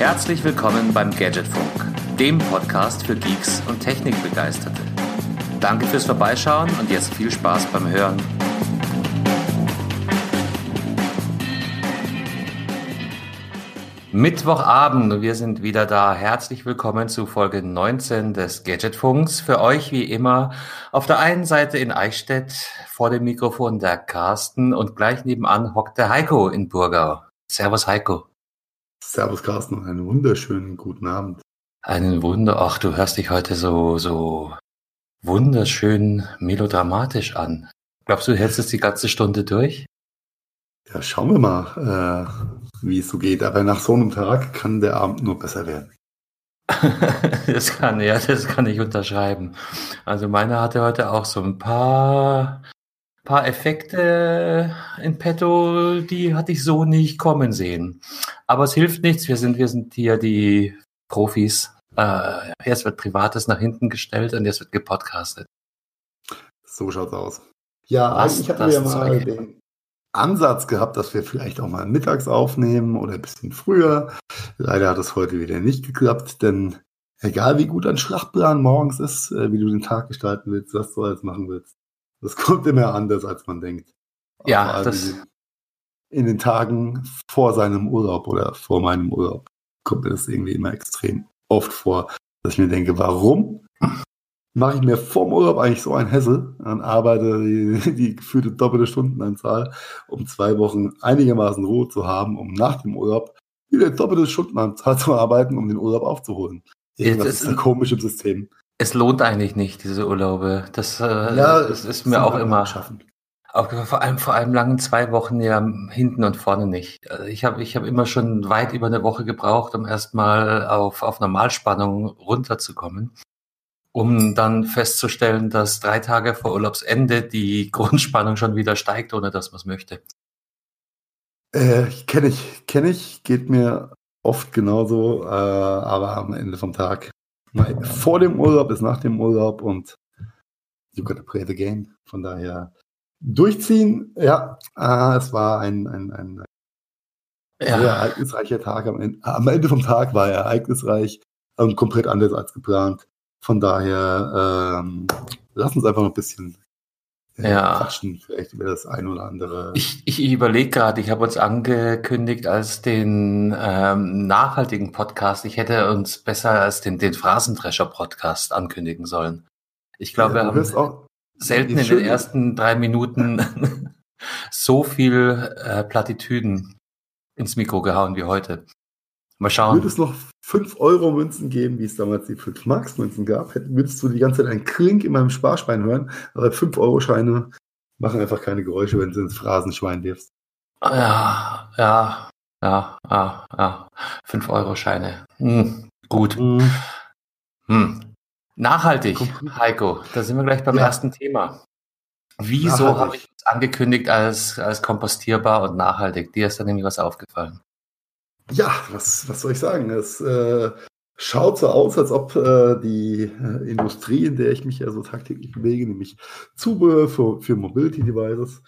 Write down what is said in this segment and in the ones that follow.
Herzlich willkommen beim Gadgetfunk, dem Podcast für Geeks und Technikbegeisterte. Danke fürs Vorbeischauen und jetzt viel Spaß beim Hören. Mittwochabend und wir sind wieder da. Herzlich willkommen zu Folge 19 des Gadgetfunks. Für euch wie immer auf der einen Seite in Eichstätt vor dem Mikrofon der Carsten und gleich nebenan hockt der Heiko in Burgau. Servus Heiko. Servus Carsten, einen wunderschönen guten Abend. Einen Wunder, ach, du hörst dich heute so, so wunderschön melodramatisch an. Glaubst du, hältst es die ganze Stunde durch? Ja, schauen wir mal, äh, wie es so geht. Aber nach so einem Tag kann der Abend nur besser werden. das kann, ja, das kann ich unterschreiben. Also meiner hatte heute auch so ein paar, paar Effekte in petto, die hatte ich so nicht kommen sehen. Aber es hilft nichts. Wir sind, wir sind hier die Profis. Äh, erst wird Privates nach hinten gestellt und jetzt wird gepodcastet. So schaut's aus. Ja, Was eigentlich hatten wir ja mal den, Ansatz gehabt, dass wir vielleicht auch mal mittags aufnehmen oder ein bisschen früher. Leider hat es heute wieder nicht geklappt, denn egal wie gut ein Schlachtplan morgens ist, äh, wie du den Tag gestalten willst, was du alles machen willst, das kommt immer anders, als man denkt. Ja, das in den Tagen vor seinem Urlaub oder vor meinem Urlaub kommt mir das irgendwie immer extrem oft vor, dass ich mir denke, warum mache ich mir vorm Urlaub eigentlich so ein Hessel und arbeite die, die gefühlte doppelte Stundenanzahl, um zwei Wochen einigermaßen Ruhe zu haben, um nach dem Urlaub wieder doppelte Stundenanzahl zu arbeiten, um den Urlaub aufzuholen. Irgendwas ist ein komisches System. Es lohnt eigentlich nicht, diese Urlaube. Das, äh, ja, das ist mir auch immer schaffen. Auch vor allem, vor allem langen zwei Wochen ja hinten und vorne nicht. Also ich habe ich hab immer schon weit über eine Woche gebraucht, um erstmal auf, auf Normalspannung runterzukommen um dann festzustellen, dass drei Tage vor Urlaubsende die Grundspannung schon wieder steigt, ohne dass man es möchte. Äh, kenne ich, kenne ich, geht mir oft genauso, äh, aber am Ende vom Tag. Vor dem Urlaub ist nach dem Urlaub und you gotta play the game. Von daher durchziehen, ja, äh, es war ein, ein, ein ja. sehr ereignisreicher Tag. Am Ende, am Ende vom Tag war er ereignisreich und komplett anders als geplant. Von daher, ähm, lass uns einfach noch ein bisschen äh, ja. quatschen, vielleicht über das ein oder andere. Ich, ich überlege gerade, ich habe uns angekündigt als den ähm, nachhaltigen Podcast. Ich hätte uns besser als den, den Phrasendrescher-Podcast ankündigen sollen. Ich glaube, ja, wir haben selten in den ersten drei Minuten so viel äh, Plattitüden ins Mikro gehauen wie heute. Mal schauen. Würde es noch 5-Euro-Münzen geben, wie es damals die 5-Marks-Münzen gab, würdest du die ganze Zeit einen Klink in meinem Sparschwein hören, aber 5-Euro-Scheine machen einfach keine Geräusche, wenn du ins Phrasenschwein wirfst. Ja, ja, ja, ja, ja. 5-Euro-Scheine. Hm, gut. Hm. Hm. Nachhaltig, Heiko, da sind wir gleich beim ja. ersten Thema. Wieso habe ich uns angekündigt als, als kompostierbar und nachhaltig? Dir ist da nämlich was aufgefallen. Ja, was, was soll ich sagen? Es äh, schaut so aus, als ob äh, die äh, Industrie, in der ich mich ja so tagtäglich bewege, nämlich Zubehör für, für Mobility Devices,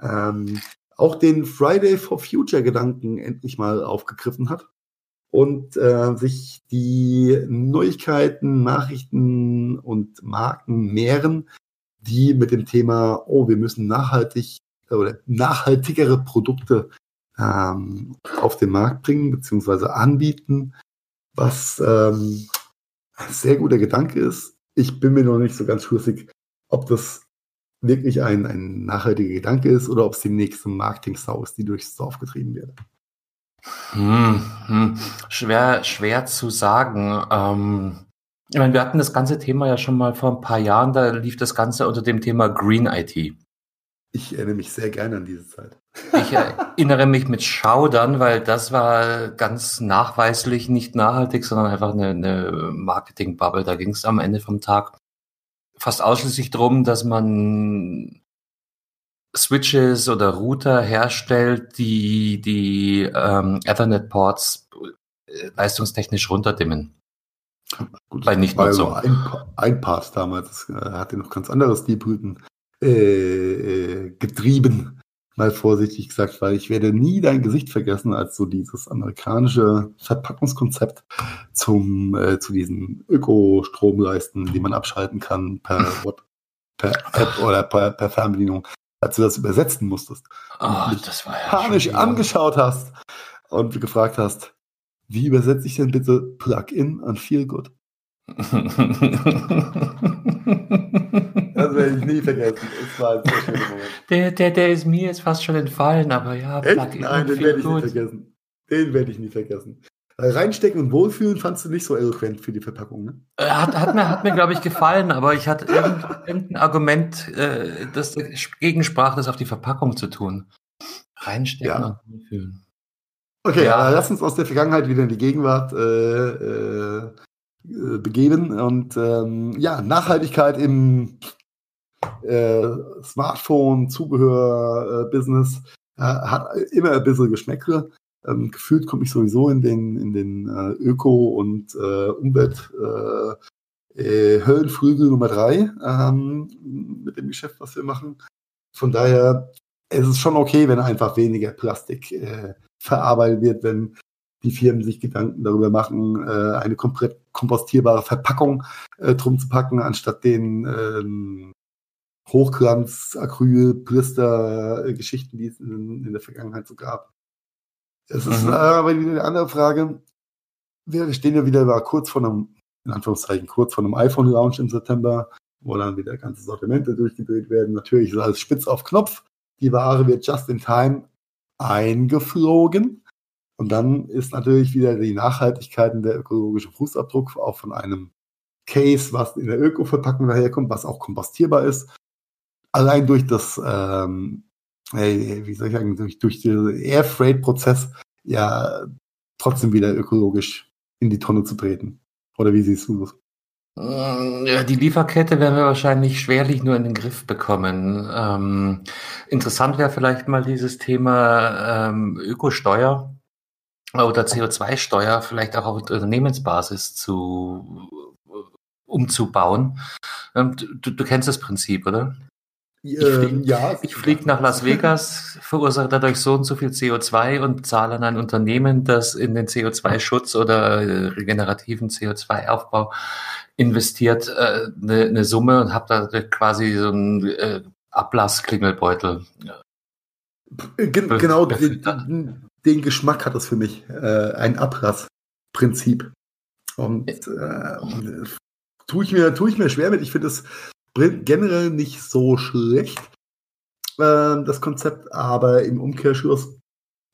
ähm, auch den Friday for Future Gedanken endlich mal aufgegriffen hat und äh, sich die Neuigkeiten, Nachrichten und Marken mehren, die mit dem Thema, oh, wir müssen nachhaltig oder nachhaltigere Produkte ähm, auf den Markt bringen bzw. anbieten, was ähm, ein sehr guter Gedanke ist. Ich bin mir noch nicht so ganz schlüssig, ob das wirklich ein, ein nachhaltiger Gedanke ist oder ob es die nächste Marketing-Sau ist, die durchs Dorf getrieben wird. Hm, hm. Schwer, schwer zu sagen. Ähm, ich meine, wir hatten das ganze Thema ja schon mal vor ein paar Jahren, da lief das Ganze unter dem Thema Green IT. Ich erinnere mich sehr gerne an diese Zeit. Ich erinnere mich mit Schaudern, weil das war ganz nachweislich nicht nachhaltig, sondern einfach eine, eine Marketing-Bubble. Da ging es am Ende vom Tag fast ausschließlich darum, dass man Switches oder Router herstellt, die die ähm, Ethernet-Ports äh, leistungstechnisch runterdimmen. Gut, Bei Nichtnutzung. War ein, ein Part damals, das äh, hatte noch ganz anderes Deep-Routing äh, äh, getrieben, mal vorsichtig gesagt, weil ich werde nie dein Gesicht vergessen, als so dieses amerikanische Verpackungskonzept zum äh, zu diesen Ökostromleisten, die man abschalten kann per, per App oder per, per Fernbedienung, als du das übersetzen musstest. Oh, das war ja panisch angeschaut hast und gefragt hast, wie übersetze ich denn bitte Plug-in und Feel Good? das werde ich nie vergessen. Es war ein sehr schöner Moment. Der, der, der ist mir jetzt fast schon entfallen, aber ja, Plug-in. Nein, den werde ich nie vergessen. Den werde ich nie vergessen. Reinstecken und wohlfühlen fandst du nicht so eloquent für die Verpackung, ne? Äh, hat, hat mir, hat mir glaube ich, gefallen, aber ich hatte irgendein Argument, äh, das dagegen sprach, das auf die Verpackung zu tun. Reinstecken ja. und wohlfühlen. Okay, ja. lass uns aus der Vergangenheit wieder in die Gegenwart äh, äh, begeben. Und ähm, ja, Nachhaltigkeit im äh, Smartphone, Zubehör, Business äh, hat immer ein bisschen Geschmäckle. Ähm, gefühlt komme ich sowieso in den, in den äh, Öko- und äh, Umwelt äh, äh, Höllenflügel Nummer drei ähm, mit dem Geschäft, was wir machen. Von daher es ist schon okay, wenn einfach weniger Plastik äh, verarbeitet wird, wenn die Firmen sich Gedanken darüber machen, äh, eine komplett kompostierbare Verpackung äh, drum zu packen, anstatt den ähm, Hochglanz, Acryl, Blister, äh, Geschichten, die es in, in, der Vergangenheit so gab. Es ist mhm. aber eine andere Frage. Wir stehen ja wieder war kurz vor einem, in Anführungszeichen, kurz vor einem iPhone-Launch im September, wo dann wieder ganze Sortimente durchgedreht werden. Natürlich ist alles spitz auf Knopf. Die Ware wird just in time eingeflogen. Und dann ist natürlich wieder die Nachhaltigkeit und der ökologische Fußabdruck auch von einem Case, was in der Öko-Verpackung daherkommt, was auch kompostierbar ist. Allein durch das, ähm, wie soll ich sagen, durch, durch den Airfreight-Prozess ja trotzdem wieder ökologisch in die Tonne zu treten. Oder wie siehst du das? Mm, ja, die Lieferkette werden wir wahrscheinlich schwerlich nur in den Griff bekommen. Ähm, interessant wäre vielleicht mal dieses Thema ähm, Ökosteuer oder CO2-Steuer vielleicht auch auf Unternehmensbasis zu umzubauen. Ähm, du, du kennst das Prinzip, oder? Ich fliege ähm, ja, flieg nach Las Vegas, verursache dadurch so und so viel CO2 und zahle an ein Unternehmen, das in den CO2-Schutz oder äh, regenerativen CO2-Aufbau investiert, äh, eine, eine Summe und habe da quasi so einen äh, Ablassklingelbeutel. Gen genau, den, den, Geschmack hat das für mich. Äh, ein Ablassprinzip. Und äh, tue ich mir, tue ich mir schwer mit. Ich finde es generell nicht so schlecht, äh, das Konzept, aber im Umkehrschluss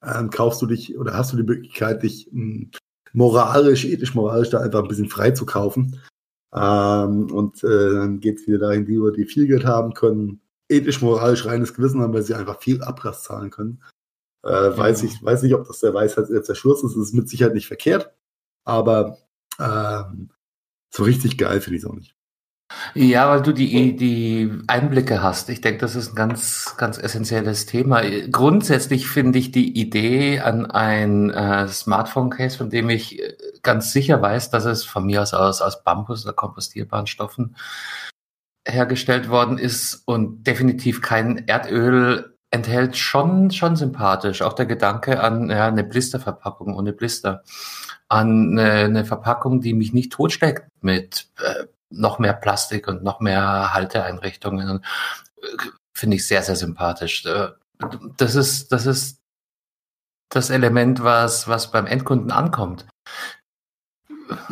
äh, kaufst du dich oder hast du die Möglichkeit, dich mh, hm, moralisch, ethisch-moralisch da einfach ein bisschen frei zu kaufen. Ähm, und äh, dann geht es wieder dahin, die, die viel Geld haben können, ethisch-moralisch reines Gewissen haben, weil sie einfach viel Ablass zahlen können. Äh, ja. weiß, ich, weiß nicht, ob das der Weisheit jetzt der Schluss ist. Es ist mit Sicherheit nicht verkehrt, aber ähm, so richtig geil finde ich es auch nicht. Ja, weil du die, die Einblicke hast. Ich denke, das ist ein ganz, ganz essentielles Thema. Grundsätzlich finde ich die Idee an ein äh, Smartphone-Case, von dem ich äh, ganz sicher weiß, dass es von mir aus aus, aus Bambus oder kompostierbaren Stoffen hergestellt worden ist und definitiv kein Erdöl enthält, schon, schon sympathisch. Auch der Gedanke an ja, eine Blisterverpackung ohne Blister, an eine, eine Verpackung, die mich nicht totsteckt mit äh, noch mehr Plastik und noch mehr Halteeinrichtungen. Äh, finde ich sehr, sehr sympathisch. Äh, das ist, das ist das Element, was, was beim Endkunden ankommt.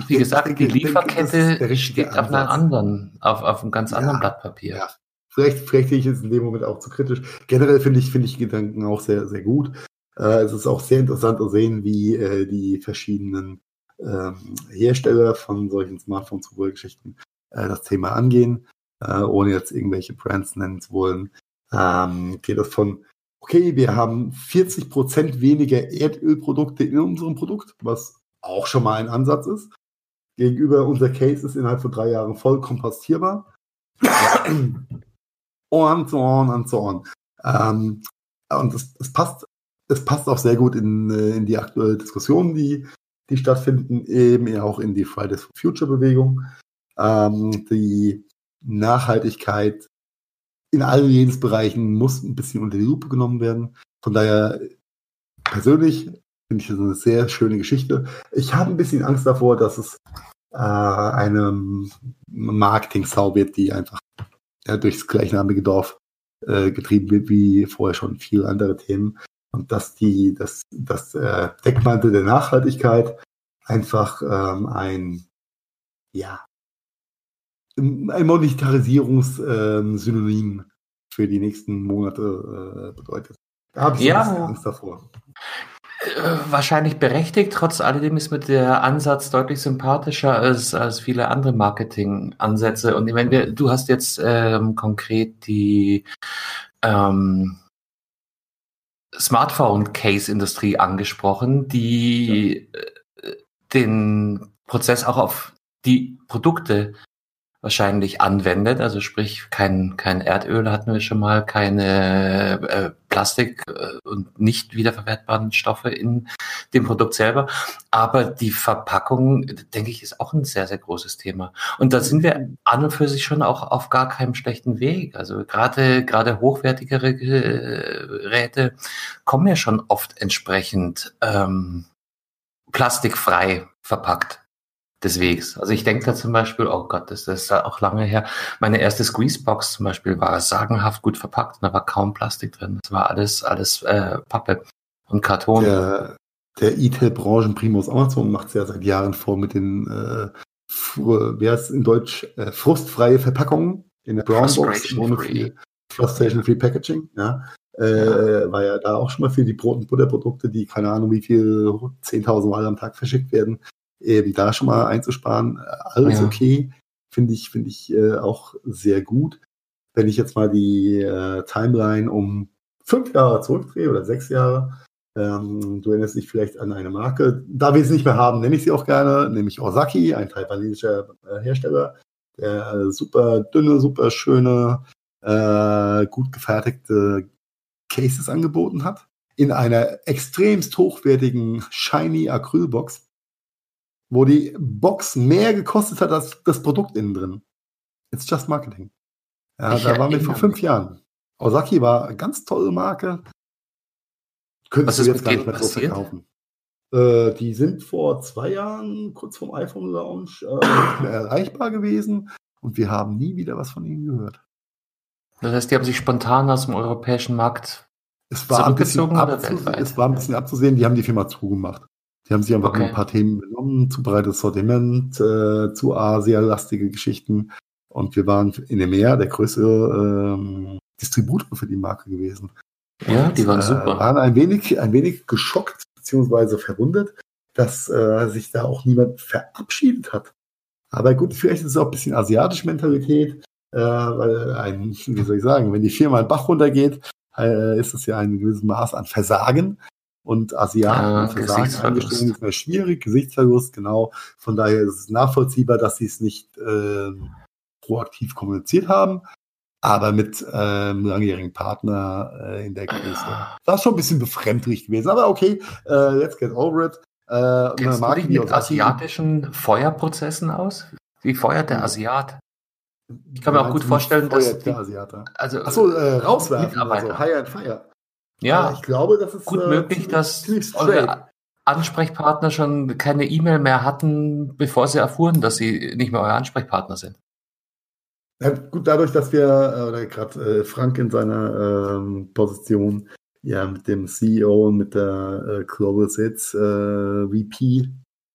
Wie gesagt, die Lieferkette steht auf einer anderen, auf, auf einem ganz ja, anderen Blatt Papier. Ja. Vielleicht, vielleicht sehe ich es in dem Moment auch zu kritisch. Generell finde ich, finde ich Gedanken auch sehr, sehr gut. Äh, es ist auch sehr interessant zu sehen, wie äh, die verschiedenen ähm, Hersteller von solchen Smartphone-Zubehörgeschichten äh, das Thema angehen, äh, ohne jetzt irgendwelche Brands nennen zu wollen. Ähm, geht das von, okay, wir haben 40 Prozent weniger Erdölprodukte in unserem Produkt, was auch schon mal ein Ansatz ist. Gegenüber unser Case ist innerhalb von drei Jahren voll kompostierbar. und so on und so on. Ähm, und es, es passt, es passt auch sehr gut in, äh, in die aktuelle Diskussion, die, die stattfinden, eben auch in die Fridays for Future Bewegung ähm, die Nachhaltigkeit in allen Lebensbereichen muss ein bisschen unter die Lupe genommen werden. Von daher, persönlich finde ich das eine sehr schöne Geschichte. Ich habe ein bisschen Angst davor, dass es äh, eine Marketing-Sau wird, die einfach ja, durchs gleichnamige Dorf äh, getrieben wird, wie vorher schon viele andere Themen. Und dass die, dass das äh, Deckmantel der Nachhaltigkeit einfach ähm, ein, ja, ein Monetarisierungssynonym ähm, für die nächsten Monate äh, bedeutet. Da habe ich ja. Angst davor. Äh, wahrscheinlich berechtigt, trotz alledem ist mir der Ansatz deutlich sympathischer als, als viele andere Marketing-Ansätze. Und ich meine, du hast jetzt ähm, konkret die ähm, Smartphone-Case-Industrie angesprochen, die ja. Äh, den Prozess auch auf die Produkte wahrscheinlich anwendet. Also sprich, kein, kein Erdöl hatten wir schon mal, keine äh, Plastik äh, und nicht wiederverwertbaren Stoffe in dem Produkt selber. Aber die Verpackung, denke ich, ist auch ein sehr, sehr großes Thema. Und da sind wir an und für sich schon auch auf gar keinem schlechten Weg. Also gerade, gerade hochwertigere Geräte kommen ja schon oft entsprechend ähm, plastikfrei verpackt des Wegs. Also ich denke da zum Beispiel, oh Gott, das, das ist auch lange her. Meine erste Squeezebox zum Beispiel war sagenhaft gut verpackt und da war kaum Plastik drin. Das war alles, alles äh, Pappe und Karton. Der, der E-Tail-Branchenprimus Amazon macht es ja seit Jahren vor mit den, äh, wer ist in Deutsch, äh, frustfreie Verpackungen in der Brownbox Frustration Free Packaging, ja. Äh, war ja da auch schon mal für die Brot- und Butterprodukte, die keine Ahnung wie viel 10.000 Mal am Tag verschickt werden, eben da schon mal einzusparen, äh, alles ja. okay. Finde ich, finde ich äh, auch sehr gut. Wenn ich jetzt mal die äh, Timeline um fünf Jahre zurückdrehe oder sechs Jahre, ähm, du erinnerst dich vielleicht an eine Marke. Da wir es nicht mehr haben, nenne ich sie auch gerne, nämlich Osaki, ein taiwanesischer äh, Hersteller, der äh, super dünne, super schöne, äh, gut gefertigte Cases angeboten hat. In einer extremst hochwertigen Shiny Acrylbox wo die Box mehr gekostet hat als das Produkt innen drin. It's just Marketing. Ja, ich da waren wir vor fünf mich. Jahren. Osaki war eine ganz tolle Marke. Könntest du jetzt gar nicht mehr so verkaufen. Äh, die sind vor zwei Jahren, kurz vorm iPhone-Launch, äh, nicht mehr erreichbar gewesen und wir haben nie wieder was von ihnen gehört. Das heißt, die haben sich spontan aus dem europäischen Markt es war ein bisschen Es war ein bisschen abzusehen, die haben die Firma zugemacht. Die haben sich einfach okay. ein paar Themen genommen, zu breites Sortiment, äh, zu Asia-lastige Geschichten. Und wir waren in dem Meer der größte ähm, Distributor für die Marke gewesen. Ja, und, die waren äh, super. waren ein wenig, ein wenig geschockt beziehungsweise verwundert, dass äh, sich da auch niemand verabschiedet hat. Aber gut, vielleicht ist es auch ein bisschen asiatische Mentalität, äh, weil ein, wie soll ich sagen, wenn die Firma einen Bach runtergeht, äh, ist es ja ein gewisses Maß an Versagen und Asiaten ah, für Sagen eingestellt ist mehr schwierig, Gesichtsverlust, genau. Von daher ist es nachvollziehbar, dass sie es nicht äh, proaktiv kommuniziert haben, aber mit ähm, langjährigen Partner äh, in der Größe. Ah. Das ist schon ein bisschen befremdlich gewesen, aber okay, äh, let's get over it. Äh, Kennst du dich mit asiatischen Feuerprozessen aus? Wie feuert der Asiat? Ich kann mir auch gut vorstellen, dass die, also Achso, äh, rauswerfen, also High and Fire. Ja, ich glaube, das ist gut äh, möglich, dass eure Ansprechpartner schon keine E-Mail mehr hatten, bevor sie erfuhren, dass sie nicht mehr euer Ansprechpartner sind. Ja, gut, dadurch, dass wir, äh, oder gerade äh, Frank in seiner ähm, Position ja mit dem CEO und mit der äh, Global Sales äh, VP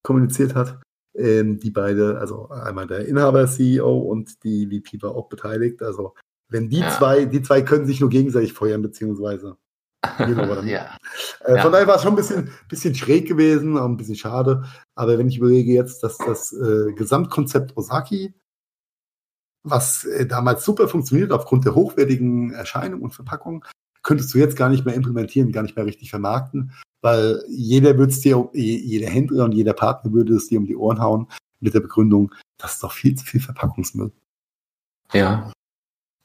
kommuniziert hat, ähm, die beide, also einmal der Inhaber CEO und die VP war auch beteiligt. Also wenn die ja. zwei, die zwei können sich nur gegenseitig feuern, beziehungsweise ja. Äh, von daher war es schon ein bisschen, bisschen schräg gewesen, auch ein bisschen schade. Aber wenn ich überlege jetzt, dass das äh, Gesamtkonzept Osaki, was äh, damals super funktioniert aufgrund der hochwertigen Erscheinung und Verpackung, könntest du jetzt gar nicht mehr implementieren, gar nicht mehr richtig vermarkten, weil jeder würde es dir, jeder Händler und jeder Partner würde es dir um die Ohren hauen mit der Begründung, das ist doch viel zu viel Verpackungsmüll. Ja.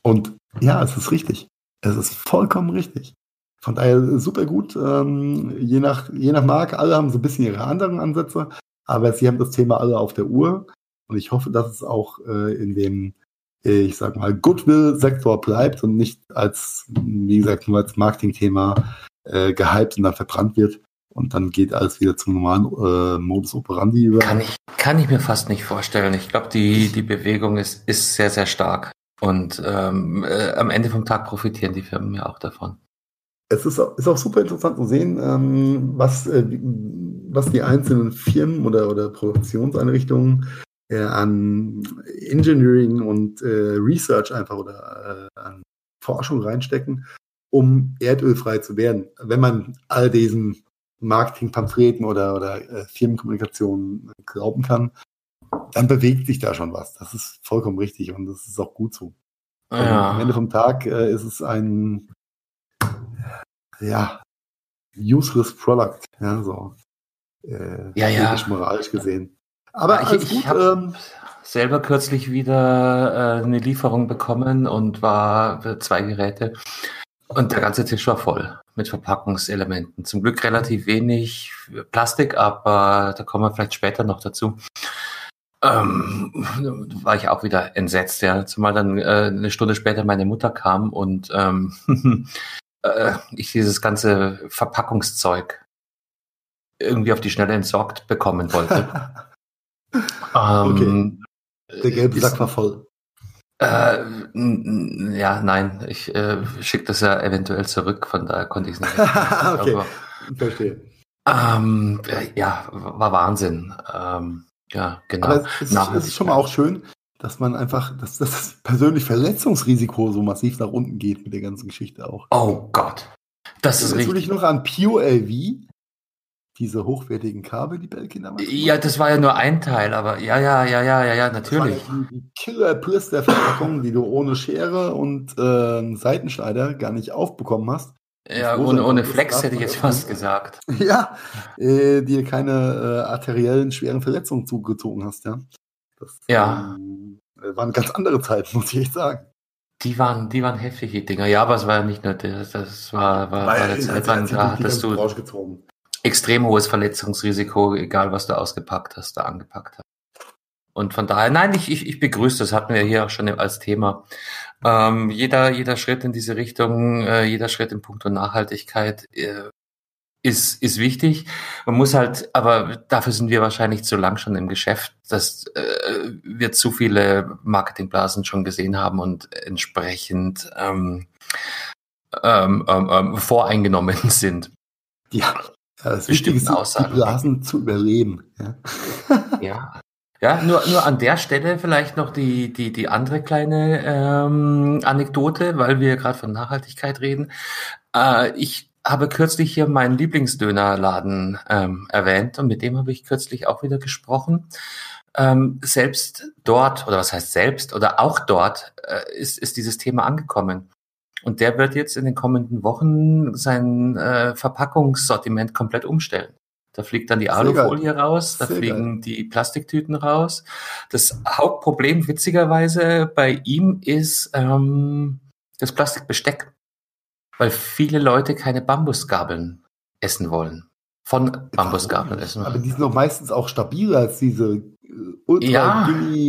Und ja, es ist richtig. Es ist vollkommen richtig. Von daher super gut. Ähm, je, nach, je nach Marke, alle haben so ein bisschen ihre anderen Ansätze, aber sie haben das Thema alle auf der Uhr. Und ich hoffe, dass es auch äh, in dem ich sag mal, Goodwill-Sektor bleibt und nicht als, wie gesagt, nur als Marketingthema äh, gehypt und dann verbrannt wird. Und dann geht alles wieder zum normalen äh, Modus operandi über. Kann ich, kann ich mir fast nicht vorstellen. Ich glaube, die, die Bewegung ist, ist sehr, sehr stark. Und ähm, äh, am Ende vom Tag profitieren die Firmen ja auch davon. Es ist, ist auch super interessant zu sehen, ähm, was, äh, was die einzelnen Firmen oder, oder Produktionseinrichtungen äh, an Engineering und äh, Research einfach oder äh, an Forschung reinstecken, um erdölfrei zu werden. Wenn man all diesen Marketingpamphleten oder, oder äh, Firmenkommunikationen glauben kann, dann bewegt sich da schon was. Das ist vollkommen richtig und das ist auch gut so. Ja. Am Ende vom Tag äh, ist es ein ja, useless product, ja, so. Äh, ja, ja. moralisch gesehen. Aber ich, ich habe ähm, selber kürzlich wieder äh, eine Lieferung bekommen und war für zwei Geräte. Und der ganze Tisch war voll mit Verpackungselementen. Zum Glück relativ wenig Plastik, aber da kommen wir vielleicht später noch dazu. Ähm, war ich auch wieder entsetzt, ja. Zumal dann äh, eine Stunde später meine Mutter kam und ähm, äh, ich dieses ganze Verpackungszeug irgendwie auf die Schnelle entsorgt bekommen wollte. ähm, okay. Der gelbe Sack war voll. Äh, ja, nein, ich äh, schicke das ja eventuell zurück, von daher konnte ich es nicht. okay, Aber, verstehe. Ähm, ja, war Wahnsinn. Ähm, ja, genau. Aber es ist, es ist schon mal auch schön, dass man einfach, dass, das persönliche Verletzungsrisiko so massiv nach unten geht mit der ganzen Geschichte auch. Oh Gott. Das ist richtig. Natürlich noch an Pure LV, diese hochwertigen Kabel, die Belkin damals. Ja, das war ja nur ein Teil, aber ja, ja, ja, ja, ja, ja, natürlich. Das war die, die killer plus der Verpackung, die du ohne Schere und äh, Seitenschneider gar nicht aufbekommen hast. Ja, ohne, ohne Flex hätte ich jetzt fast gesagt. Ja, äh, dir keine äh, arteriellen schweren Verletzungen zugezogen hast, ja. Das ja. Ähm, waren ganz andere Zeiten, muss ich echt sagen. Die waren, die waren heftige Dinger. Ja, aber es war ja nicht nur das, das war, war, war eine Zeit lang, da hattest du extrem hohes Verletzungsrisiko, egal was du ausgepackt hast, da angepackt hast. Und von daher, nein, ich, ich, ich begrüße, das hatten wir hier auch schon als Thema. Ähm, jeder, jeder Schritt in diese Richtung, äh, jeder Schritt in puncto Nachhaltigkeit äh, ist, ist wichtig. Man muss halt, aber dafür sind wir wahrscheinlich zu lang schon im Geschäft, dass äh, wir zu viele Marketingblasen schon gesehen haben und entsprechend ähm, ähm, ähm, ähm voreingenommen sind. Ja, das ist, die Blasen zu überleben. Ja. ja. Ja, nur, nur an der Stelle vielleicht noch die, die, die andere kleine ähm, Anekdote, weil wir gerade von Nachhaltigkeit reden. Äh, ich habe kürzlich hier meinen Lieblingsdönerladen ähm, erwähnt und mit dem habe ich kürzlich auch wieder gesprochen. Ähm, selbst dort, oder was heißt selbst, oder auch dort äh, ist, ist dieses Thema angekommen. Und der wird jetzt in den kommenden Wochen sein äh, Verpackungssortiment komplett umstellen. Da fliegt dann die Alufolie raus, da Sehr fliegen geil. die Plastiktüten raus. Das Hauptproblem witzigerweise bei ihm ist ähm, das Plastikbesteck, weil viele Leute keine Bambusgabeln essen wollen. Von Bambusgabeln essen. Aber die sind doch meistens auch stabiler als diese äh, ultra ja.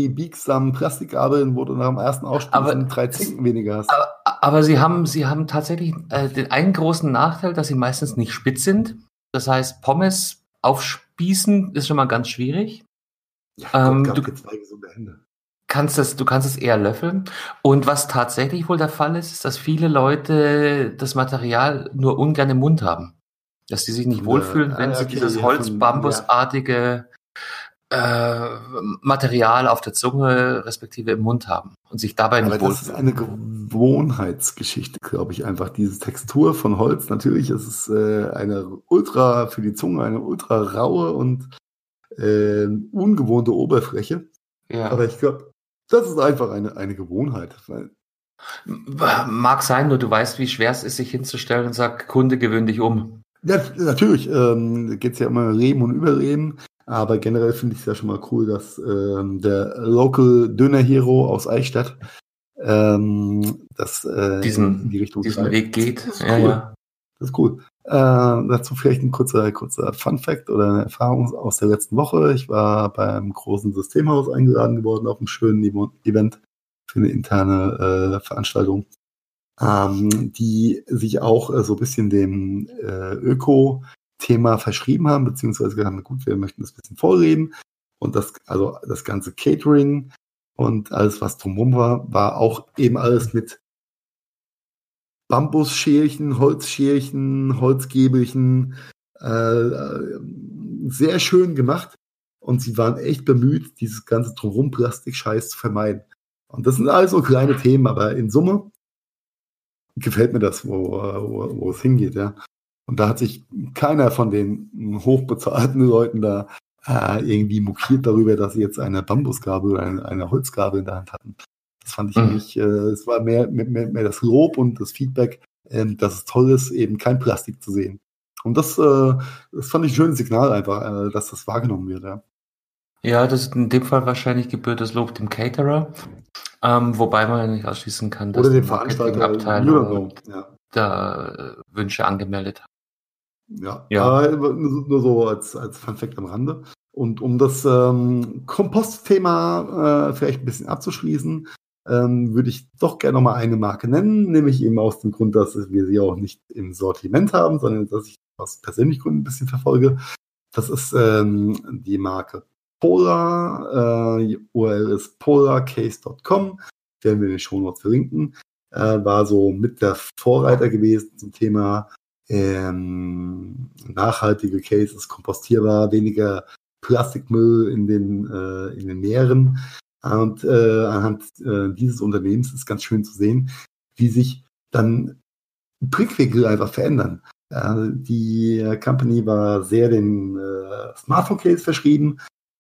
biegsamen Plastikgabeln, wo du nach dem ersten Ausspießen drei Zinken weniger hast. Aber, aber, sie haben, sie haben tatsächlich äh, den einen großen Nachteil, dass sie meistens nicht spitz sind. Das heißt, Pommes aufspießen ist schon mal ganz schwierig. Ja, ähm, Gott, du zwei gesunde Hände. Kannst das, du kannst es eher löffeln. Und was tatsächlich wohl der Fall ist, ist, dass viele Leute das Material nur ungern im Mund haben. Dass die sich nicht wohlfühlen, wenn ah, okay, sie dieses Holz-Bambusartige äh, Material auf der Zunge respektive im Mund haben und sich dabei nicht Aber das ist eine Gewohnheitsgeschichte, glaube ich, einfach. Diese Textur von Holz, natürlich ist es äh, eine ultra, für die Zunge eine ultra raue und äh, ungewohnte Oberfläche. Ja. Aber ich glaube, das ist einfach eine, eine Gewohnheit. Mag sein, nur du weißt, wie schwer es ist, sich hinzustellen und sagt, Kunde, gewöhn dich um. Ja, natürlich. Ähm, Geht es ja immer Reden und Überreden. Aber generell finde ich es ja schon mal cool, dass ähm, der Local Döner Hero aus Eichstätt ähm, das äh, diesen, in die Richtung diesen Weg geht. Das ist ja, cool. Ja. Das ist cool. Äh, dazu vielleicht ein kurzer, kurzer Fun Fact oder eine Erfahrung aus der letzten Woche. Ich war beim großen Systemhaus eingeladen geworden auf einem schönen Event für eine interne äh, Veranstaltung, ähm, die sich auch äh, so ein bisschen dem äh, Öko-Thema verschrieben haben, beziehungsweise gesagt haben, gut, wir möchten das ein bisschen vorreden. Und das, also das ganze Catering und alles, was drumherum war, war auch eben alles mit Bambusscherchen, Holzscherchen, Holzgäbelchen, äh, äh, sehr schön gemacht. Und sie waren echt bemüht, dieses ganze drumherum Plastik-Scheiß zu vermeiden. Und das sind alles so kleine Themen, aber in Summe gefällt mir das, wo, wo, wo es hingeht, ja. Und da hat sich keiner von den hochbezahlten Leuten da äh, irgendwie mokiert darüber, dass sie jetzt eine Bambusgabel oder eine, eine Holzgabel in der Hand hatten. Das fand ich mhm. nicht, äh, es war mehr, mehr, mehr das Lob und das Feedback, äh, dass es toll ist, eben kein Plastik zu sehen. Und das, äh, das fand ich ein schönes Signal einfach, äh, dass das wahrgenommen wird, ja. Ja, das ist in dem Fall wahrscheinlich gebührt das Lob dem Caterer, ähm, wobei man ja nicht ausschließen kann, dass Oder die Veranstalterabteilung ja. da äh, Wünsche angemeldet hat. Ja, ja. Nur so als, als Fun Fact am Rande. Und um das ähm, Kompostthema äh, vielleicht ein bisschen abzuschließen, ähm, würde ich doch gerne nochmal eine Marke nennen, nämlich eben aus dem Grund, dass wir sie auch nicht im Sortiment haben, sondern dass ich aus persönlichen Gründen ein bisschen verfolge. Das ist ähm, die Marke Polar. Äh, URL ist polarcase.com. Werden wir in den Show Notes verlinken. Äh, war so mit der Vorreiter gewesen zum Thema ähm, nachhaltige Cases, kompostierbar, weniger Plastikmüll in den, äh, in den Meeren. Und äh, anhand äh, dieses Unternehmens ist ganz schön zu sehen, wie sich dann Blickwinkel einfach verändern. Äh, die Company war sehr dem äh, Smartphone-Case verschrieben,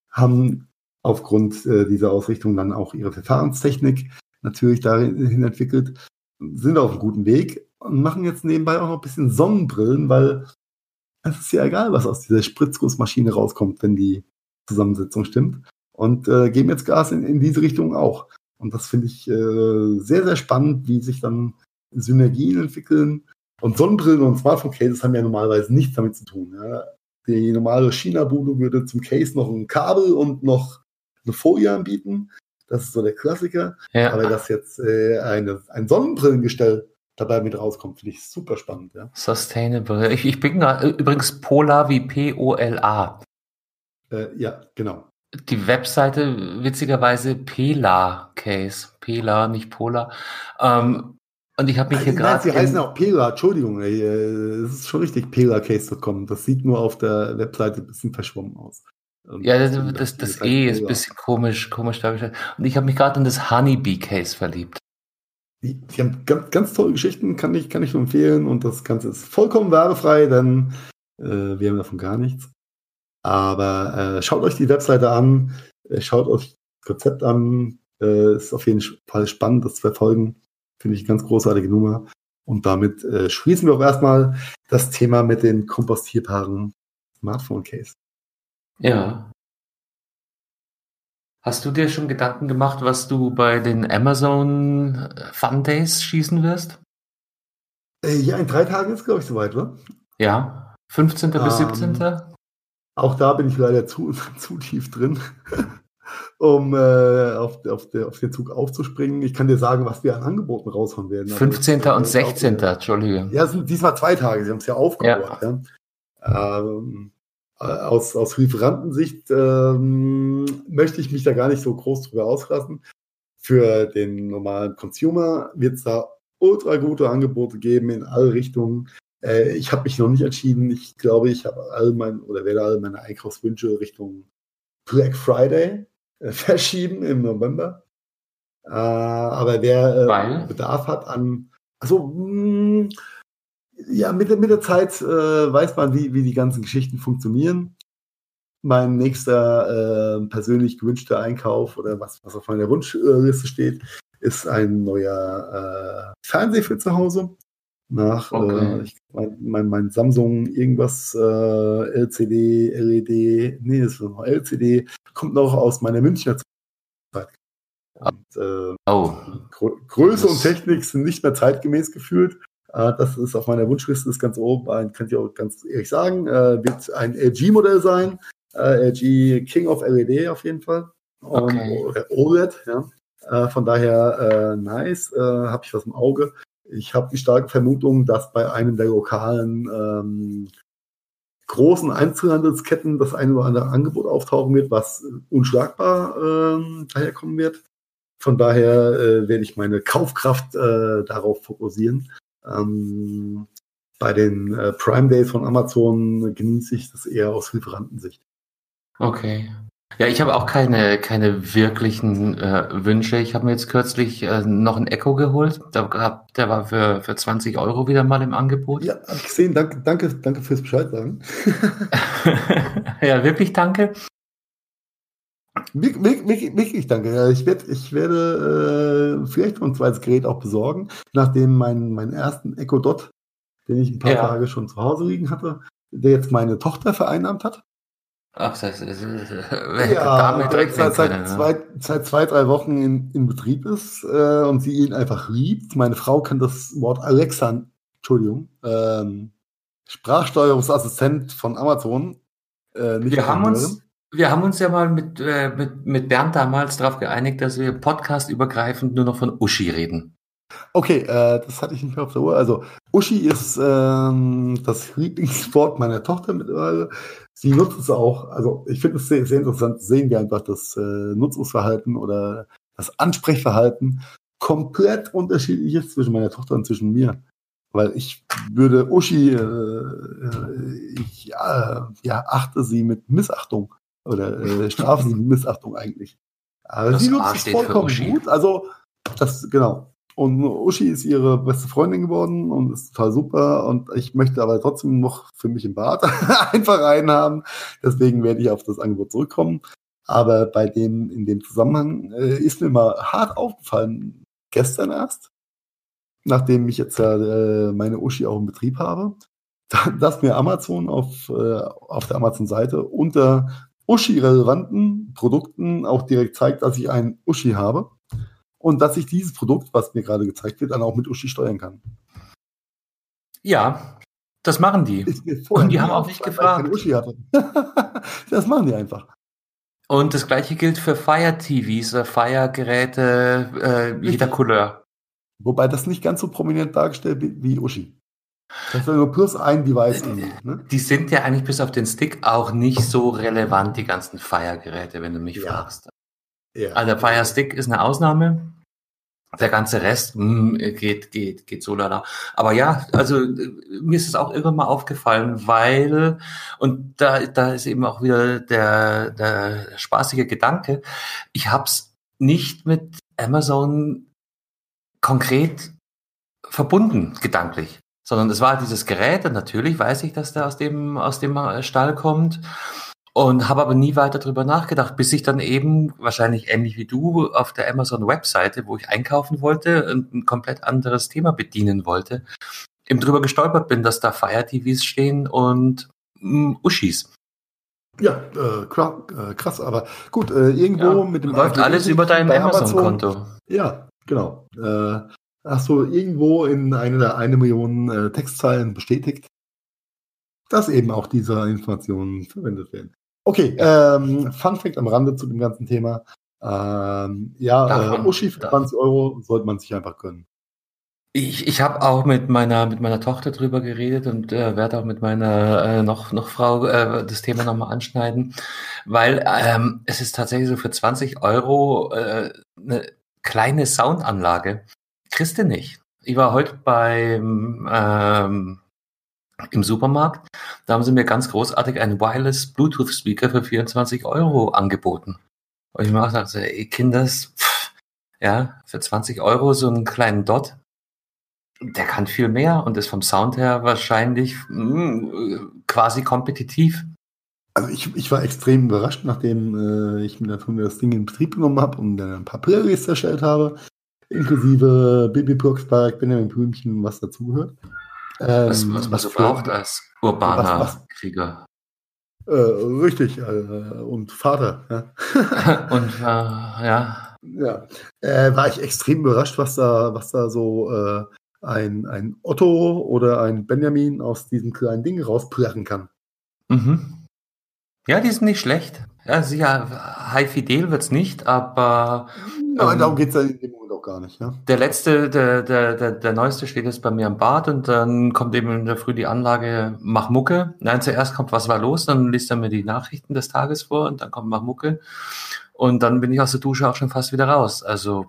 haben aufgrund äh, dieser Ausrichtung dann auch ihre Verfahrenstechnik natürlich dahin entwickelt, sind auf einem guten Weg und machen jetzt nebenbei auch noch ein bisschen Sonnenbrillen, weil es ist ja egal, was aus dieser Spritzgussmaschine rauskommt, wenn die Zusammensetzung stimmt und äh, geben jetzt Gas in, in diese Richtung auch. Und das finde ich äh, sehr, sehr spannend, wie sich dann Synergien entwickeln. Und Sonnenbrillen und Smartphone-Cases haben ja normalerweise nichts damit zu tun. Ja. Die normale China-Bude würde zum Case noch ein Kabel und noch eine Folie anbieten. Das ist so der Klassiker. Ja. Aber dass jetzt äh, eine, ein Sonnenbrillengestell dabei mit rauskommt, finde ich super spannend. Ja. Sustainable. Ich, ich bin übrigens Polar wie P-O-L-A. Äh, ja, genau die Webseite witzigerweise Pela Case. Pela, nicht Polar. Ähm, und ich habe mich hier gerade. Sie heißen auch Pela, Entschuldigung, ey, es ist schon richtig, PelaCase.com. Das sieht nur auf der Webseite ein bisschen verschwommen aus. Und ja, das, das, das E ist ein bisschen komisch, komisch dargestellt. Und ich habe mich gerade in das Honeybee Case verliebt. Die, die, haben ganz, ganz tolle Geschichten, kann ich, kann ich nur empfehlen. Und das Ganze ist vollkommen werbefrei, denn äh, wir haben davon gar nichts. Aber äh, schaut euch die Webseite an, äh, schaut euch das Konzept an. Äh, ist auf jeden Fall spannend, das zu verfolgen. Finde ich eine ganz großartige Nummer. Und damit äh, schließen wir auch erstmal das Thema mit den kompostierbaren Smartphone-Case. Ja. Hast du dir schon Gedanken gemacht, was du bei den Amazon äh, Fun Days schießen wirst? Äh, ja, in drei Tagen ist, glaube ich, soweit, oder? Ja. 15. bis 17. Auch da bin ich leider zu, zu tief drin, um äh, auf, auf, der, auf, den Zug aufzuspringen. Ich kann dir sagen, was wir an Angeboten raushauen werden. 15. Also, und 16. Auch, Entschuldige. Ja, es sind diesmal zwei Tage. Sie haben es ja aufgebaut. Ja. ja. Ähm, äh, aus, aus Lieferantensicht ähm, möchte ich mich da gar nicht so groß drüber auslassen. Für den normalen Consumer wird es da ultra gute Angebote geben in alle Richtungen. Äh, ich habe mich noch nicht entschieden. Ich glaube, ich habe all mein oder werde all meine Einkaufswünsche Richtung Black Friday äh, verschieben im November. Äh, aber wer äh, Bedarf hat an, also mh, hm, ja, mit, mit der Zeit äh, weiß man, wie, wie die ganzen Geschichten funktionieren. Mein nächster äh, persönlich gewünschter Einkauf oder was, was auf meiner Wunschliste steht, ist ein neuer Fernseher für zu Hause nach okay. äh, ich, mein, mein, mein, Samsung irgendwas äh, LCD, LED, nee, das ist noch LCD, kommt noch aus meiner Münchner Zeit. Und, äh, oh. Größe und Technik sind nicht mehr zeitgemäß gefühlt. Äh, das ist auf meiner Wunschliste ist ganz oben, ein, kann ich auch ganz ehrlich sagen, äh, wird ein LG-Modell sein. Äh, LG King of LED auf jeden Fall. Okay. Um, OLED, ja. Äh, von daher äh, nice, äh, habe ich was im Auge. Ich habe die starke Vermutung, dass bei einem der lokalen ähm, großen Einzelhandelsketten das eine oder andere Angebot auftauchen wird, was unschlagbar ähm, daherkommen wird. Von daher äh, werde ich meine Kaufkraft äh, darauf fokussieren. Ähm, bei den äh, Prime Days von Amazon genieße ich das eher aus Lieferantensicht. Okay. Ja, ich habe auch keine, keine wirklichen äh, Wünsche. Ich habe mir jetzt kürzlich äh, noch ein Echo geholt. Der, der war für, für 20 Euro wieder mal im Angebot. Ja, habe ich gesehen. Danke, danke, danke fürs Bescheid sagen. ja, wirklich danke. Wirklich, wirklich, wirklich danke. Ich, werd, ich werde äh, vielleicht ein zweites Gerät auch besorgen, nachdem mein, meinen ersten Echo Dot, den ich ein paar ja. Tage schon zu Hause liegen hatte, der jetzt meine Tochter vereinnahmt hat. Ach, das heißt, äh, ja, damit seit, seit, können, zwei, seit zwei, drei Wochen in, in Betrieb ist äh, und sie ihn einfach liebt. Meine Frau kann das Wort Alexa, Entschuldigung, ähm, Sprachsteuerungsassistent von Amazon äh, nicht Wir haben uns wir haben uns ja mal mit, äh, mit, mit Bernd damals darauf geeinigt, dass wir podcastübergreifend nur noch von Uschi reden. Okay, äh, das hatte ich nicht mehr auf der Uhr. Also Uschi ist ähm, das Lieblingswort meiner Tochter mittlerweile. Sie nutzt es auch. Also ich finde es sehr, sehr interessant. Sehen wir einfach das äh, Nutzungsverhalten oder das Ansprechverhalten komplett unterschiedlich ist zwischen meiner Tochter und zwischen mir. Weil ich würde Uschi, äh, äh ich ja, ja, achte sie mit Missachtung. Oder äh, Strafen sind Missachtung eigentlich. Aber das sie nutzt es vollkommen gut. Also, das, genau. Und Uschi ist ihre beste Freundin geworden und ist total super. Und ich möchte aber trotzdem noch für mich im Bad einfach einen haben. Deswegen werde ich auf das Angebot zurückkommen. Aber bei dem, in dem Zusammenhang äh, ist mir mal hart aufgefallen, gestern erst, nachdem ich jetzt äh, meine Uschi auch im Betrieb habe, dass mir Amazon auf, äh, auf der Amazon-Seite unter Uschi-relevanten Produkten auch direkt zeigt, dass ich einen Uschi habe und dass ich dieses Produkt, was mir gerade gezeigt wird, dann auch mit Uschi steuern kann. Ja, das machen die. Und die haben auch nicht gefragt. das machen die einfach. Und das gleiche gilt für Fire TVs, äh, Fire Geräte äh, jeder Couleur. Wobei das nicht ganz so prominent dargestellt wird wie Uschi. Das ist ja nur plus ein Device. Ne? Die sind ja eigentlich bis auf den Stick auch nicht so relevant, die ganzen Fire-Geräte, wenn du mich ja. fragst. Ja. Also der Fire Stick ist eine Ausnahme. Der ganze Rest mh, hm, geht, geht, geht so lala. Aber ja, also mir ist es auch irgendwann mal aufgefallen, weil, und da, da ist eben auch wieder der, der spaßige Gedanke, ich hab's nicht mit Amazon konkret verbunden, gedanklich sondern es war dieses Gerät und natürlich weiß ich, dass der aus dem, aus dem äh, Stall kommt und habe aber nie weiter drüber nachgedacht, bis ich dann eben, wahrscheinlich ähnlich wie du, auf der Amazon-Webseite, wo ich einkaufen wollte und ein komplett anderes Thema bedienen wollte, eben drüber gestolpert bin, dass da Fire TVs stehen und mm, Uschis. Ja, äh, äh, krass, aber gut, äh, irgendwo ja, mit dem läuft alles über dein Amazon-Konto. Ja, genau. Äh, hast du irgendwo in eine der eine Million äh, Textzeilen bestätigt, dass eben auch diese Informationen verwendet werden. Okay, ähm, Fun Fact am Rande zu dem ganzen Thema. Ähm, ja, äh, Uschi für 20 Euro sollte man sich einfach gönnen. Ich, ich habe auch mit meiner mit meiner Tochter drüber geredet und äh, werde auch mit meiner äh, noch noch Frau äh, das Thema nochmal anschneiden, weil ähm, es ist tatsächlich so für 20 Euro äh, eine kleine Soundanlage kriegst du nicht. Ich war heute beim ähm, im Supermarkt, da haben sie mir ganz großartig einen Wireless Bluetooth Speaker für 24 Euro angeboten. Und ich mir auch dachte, ey, Kinders, pff, ja, für 20 Euro so einen kleinen Dot, der kann viel mehr und ist vom Sound her wahrscheinlich mh, hm, quasi kompetitiv. Also ich, ich war extrem überrascht, nachdem äh, ich mir das Ding in Betrieb genommen habe und dann ein paar Playlists erstellt habe inklusive Bibi Blocksberg, Benjamin Blümchen, was dazugehört. Ähm, was, was man so braucht als urbaner was, was, Krieger. Äh, richtig, äh, und Vater. Ja. und äh, ja. Ja, äh, war ich extrem überrascht, was da, was da so äh, ein, ein Otto oder ein Benjamin aus diesem kleinen Ding rausplachen kann. Mhm. Ja, die sind nicht schlecht. Ja, sicher, High Fidel wird's nicht, aber. Nein, ähm, darum geht's ja in dem Moment auch gar nicht, ja. Der letzte, der, der, der, der neueste steht jetzt bei mir am Bad und dann kommt eben in der Früh die Anlage, mach Mucke. Nein, zuerst kommt, was war los, dann liest er mir die Nachrichten des Tages vor und dann kommt mach Mucke. Und dann bin ich aus der Dusche auch schon fast wieder raus. Also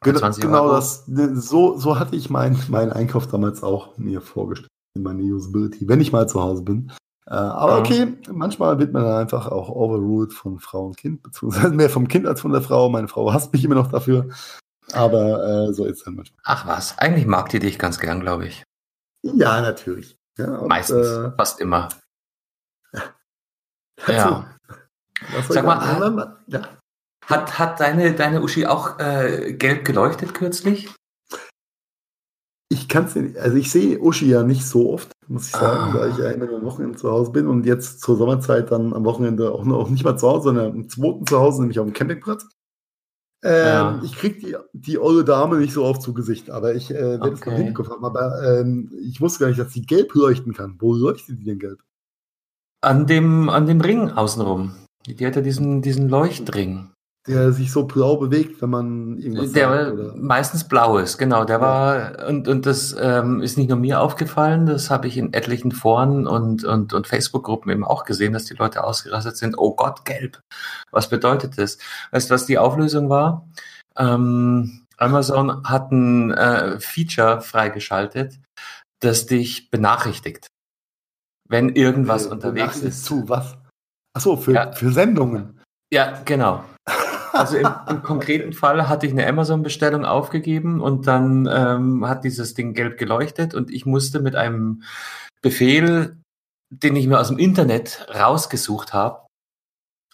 Genau, genau das, ne, so, so hatte ich meinen mein Einkauf damals auch mir vorgestellt in meiner Usability, wenn ich mal zu Hause bin. Äh, aber okay, manchmal wird man dann einfach auch overruled von Frau und Kind, beziehungsweise mehr vom Kind als von der Frau. Meine Frau hasst mich immer noch dafür. Aber äh, so ist es dann manchmal. Ach was, eigentlich mag die dich ganz gern, glaube ich. Ja, natürlich. Ja, und, Meistens, äh, fast immer. Ja. ja. Sag mal, ja. Hat, hat deine, deine Uschi auch äh, gelb geleuchtet kürzlich? Ich kann es nicht, also ich sehe Uschi ja nicht so oft, muss ich sagen, ah. weil ich ja immer am Wochenende zu Hause bin und jetzt zur Sommerzeit dann am Wochenende auch, auch nicht mal zu Hause, sondern am zweiten zu Hause, nämlich auf dem Campingplatz. Ähm, ja. Ich kriege die, die olle Dame nicht so oft zu Gesicht, aber ich äh, werde okay. es mal hingekommen haben. Aber ähm, ich wusste gar nicht, dass sie gelb leuchten kann. Wo leuchtet die denn gelb? An dem, an dem Ring außenrum. Die hat ja diesen, diesen Leuchtring der sich so blau bewegt, wenn man irgendwas Der sagt, oder? meistens blau ist, genau. Der ja. war, und, und das ähm, ist nicht nur mir aufgefallen, das habe ich in etlichen Foren und, und, und Facebook-Gruppen eben auch gesehen, dass die Leute ausgerastet sind. Oh Gott, gelb. Was bedeutet das? Weißt du, was die Auflösung war? Ähm, Amazon hat ein äh, Feature freigeschaltet, das dich benachrichtigt, wenn irgendwas äh, unterwegs ist. Zu was? Achso, für, ja. für Sendungen. Ja, genau. Also im, im, konkreten Fall hatte ich eine Amazon-Bestellung aufgegeben und dann ähm, hat dieses Ding gelb geleuchtet und ich musste mit einem Befehl, den ich mir aus dem Internet rausgesucht habe,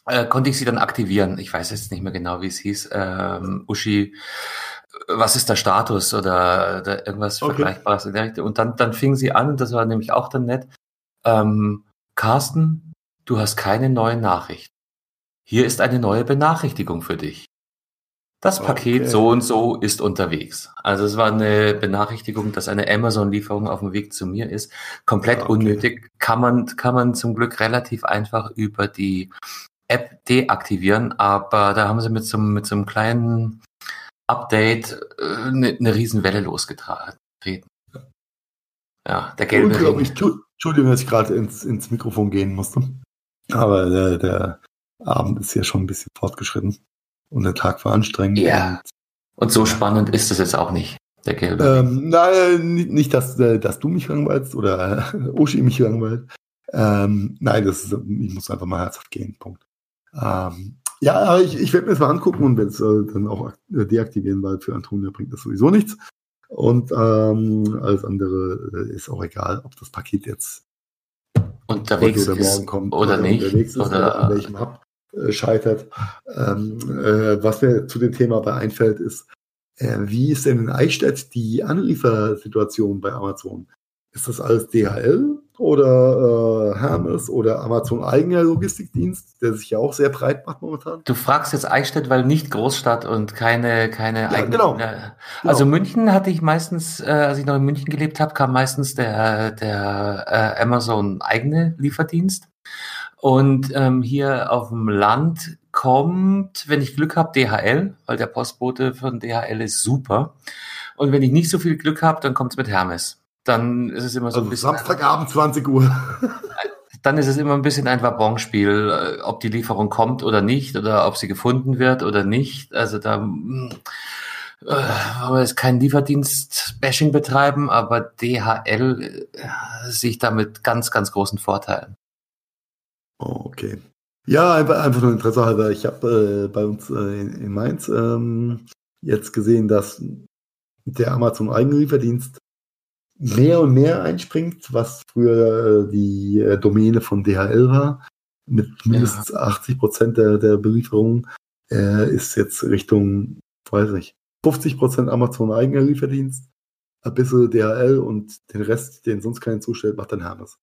äh, konnte ich sie dann aktivieren. Ich weiß jetzt nicht mehr genau, wie es hieß. Ähm, Uschi, was ist der Status oder, oder irgendwas okay. Vergleichbares in der Richtung. Und dann, dann fing sie an, und das war nämlich auch dann nett. Ähm, Carsten, du hast keine neuen Nachrichten. Hier ist eine neue Benachrichtigung für dich. Das Paket okay. so und so ist unterwegs. Also es war eine Benachrichtigung, dass eine Amazon-Lieferung auf dem Weg zu mir ist. Komplett okay. unnötig. Kann man, kann man zum Glück relativ einfach über die App deaktivieren, aber da haben sie mit so, mit so einem kleinen Update äh, eine, eine Riesenwelle losgetreten. Ja, der gelbe Unglaublich. Entschuldigung, dass ich gerade ins, ins Mikrofon gehen musste. Aber der, der Abend ist ja schon ein bisschen fortgeschritten und der Tag war anstrengend. Ja. Und, so spannend ist es jetzt auch nicht, der gelbe. Ähm, nein, nicht, dass, äh, dass du mich langweilst oder Uschi mich langweilt. Ähm, nein, das ist, ich muss einfach mal herzhaft gehen. Punkt. Ähm, ja, aber ich, ich werde mir das mal angucken und werde es äh, dann auch äh, deaktivieren, weil für Antonia bringt das sowieso nichts. Und ähm, alles andere äh, ist auch egal, ob das Paket jetzt unterwegs oder morgen kommt oder, oder nicht unterwegs ist oder, oder in welchem Hub scheitert. Ähm, äh, was mir zu dem Thema bei einfällt, ist, äh, wie ist denn in Eichstätt die Anliefersituation bei Amazon? Ist das alles DHL oder äh, Hermes oder Amazon eigener Logistikdienst, der sich ja auch sehr breit macht momentan? Du fragst jetzt Eichstätt, weil nicht Großstadt und keine keine ja, eigene. Genau. Äh, also genau. München hatte ich meistens, äh, als ich noch in München gelebt habe, kam meistens der der äh, Amazon eigene Lieferdienst. Und ähm, hier auf dem Land kommt, wenn ich Glück habe, DHL, weil der Postbote von DHL ist super. Und wenn ich nicht so viel Glück habe, dann kommt es mit Hermes. Dann ist es immer so also ein bisschen. Samstagabend 20 Uhr. dann ist es immer ein bisschen ein Wabonspiel, äh, ob die Lieferung kommt oder nicht, oder ob sie gefunden wird oder nicht. Also da hm, äh, wollen wir jetzt keinen Lieferdienst-Bashing betreiben, aber DHL äh, sehe ich damit ganz, ganz großen Vorteilen. Oh, okay. Ja, einfach, nur Interesse halber. Ich habe äh, bei uns äh, in, in, Mainz ähm, jetzt gesehen, dass der Amazon Eigenlieferdienst mehr und mehr einspringt, was früher äh, die äh, Domäne von DHL war. Mit mindestens ja. 80 Prozent der, der Belieferung äh, ist jetzt Richtung, weiß nicht, 50 Prozent Amazon eigener Lieferdienst, ein bisschen DHL und den Rest, den sonst keinen zustellt, macht dann Hermes.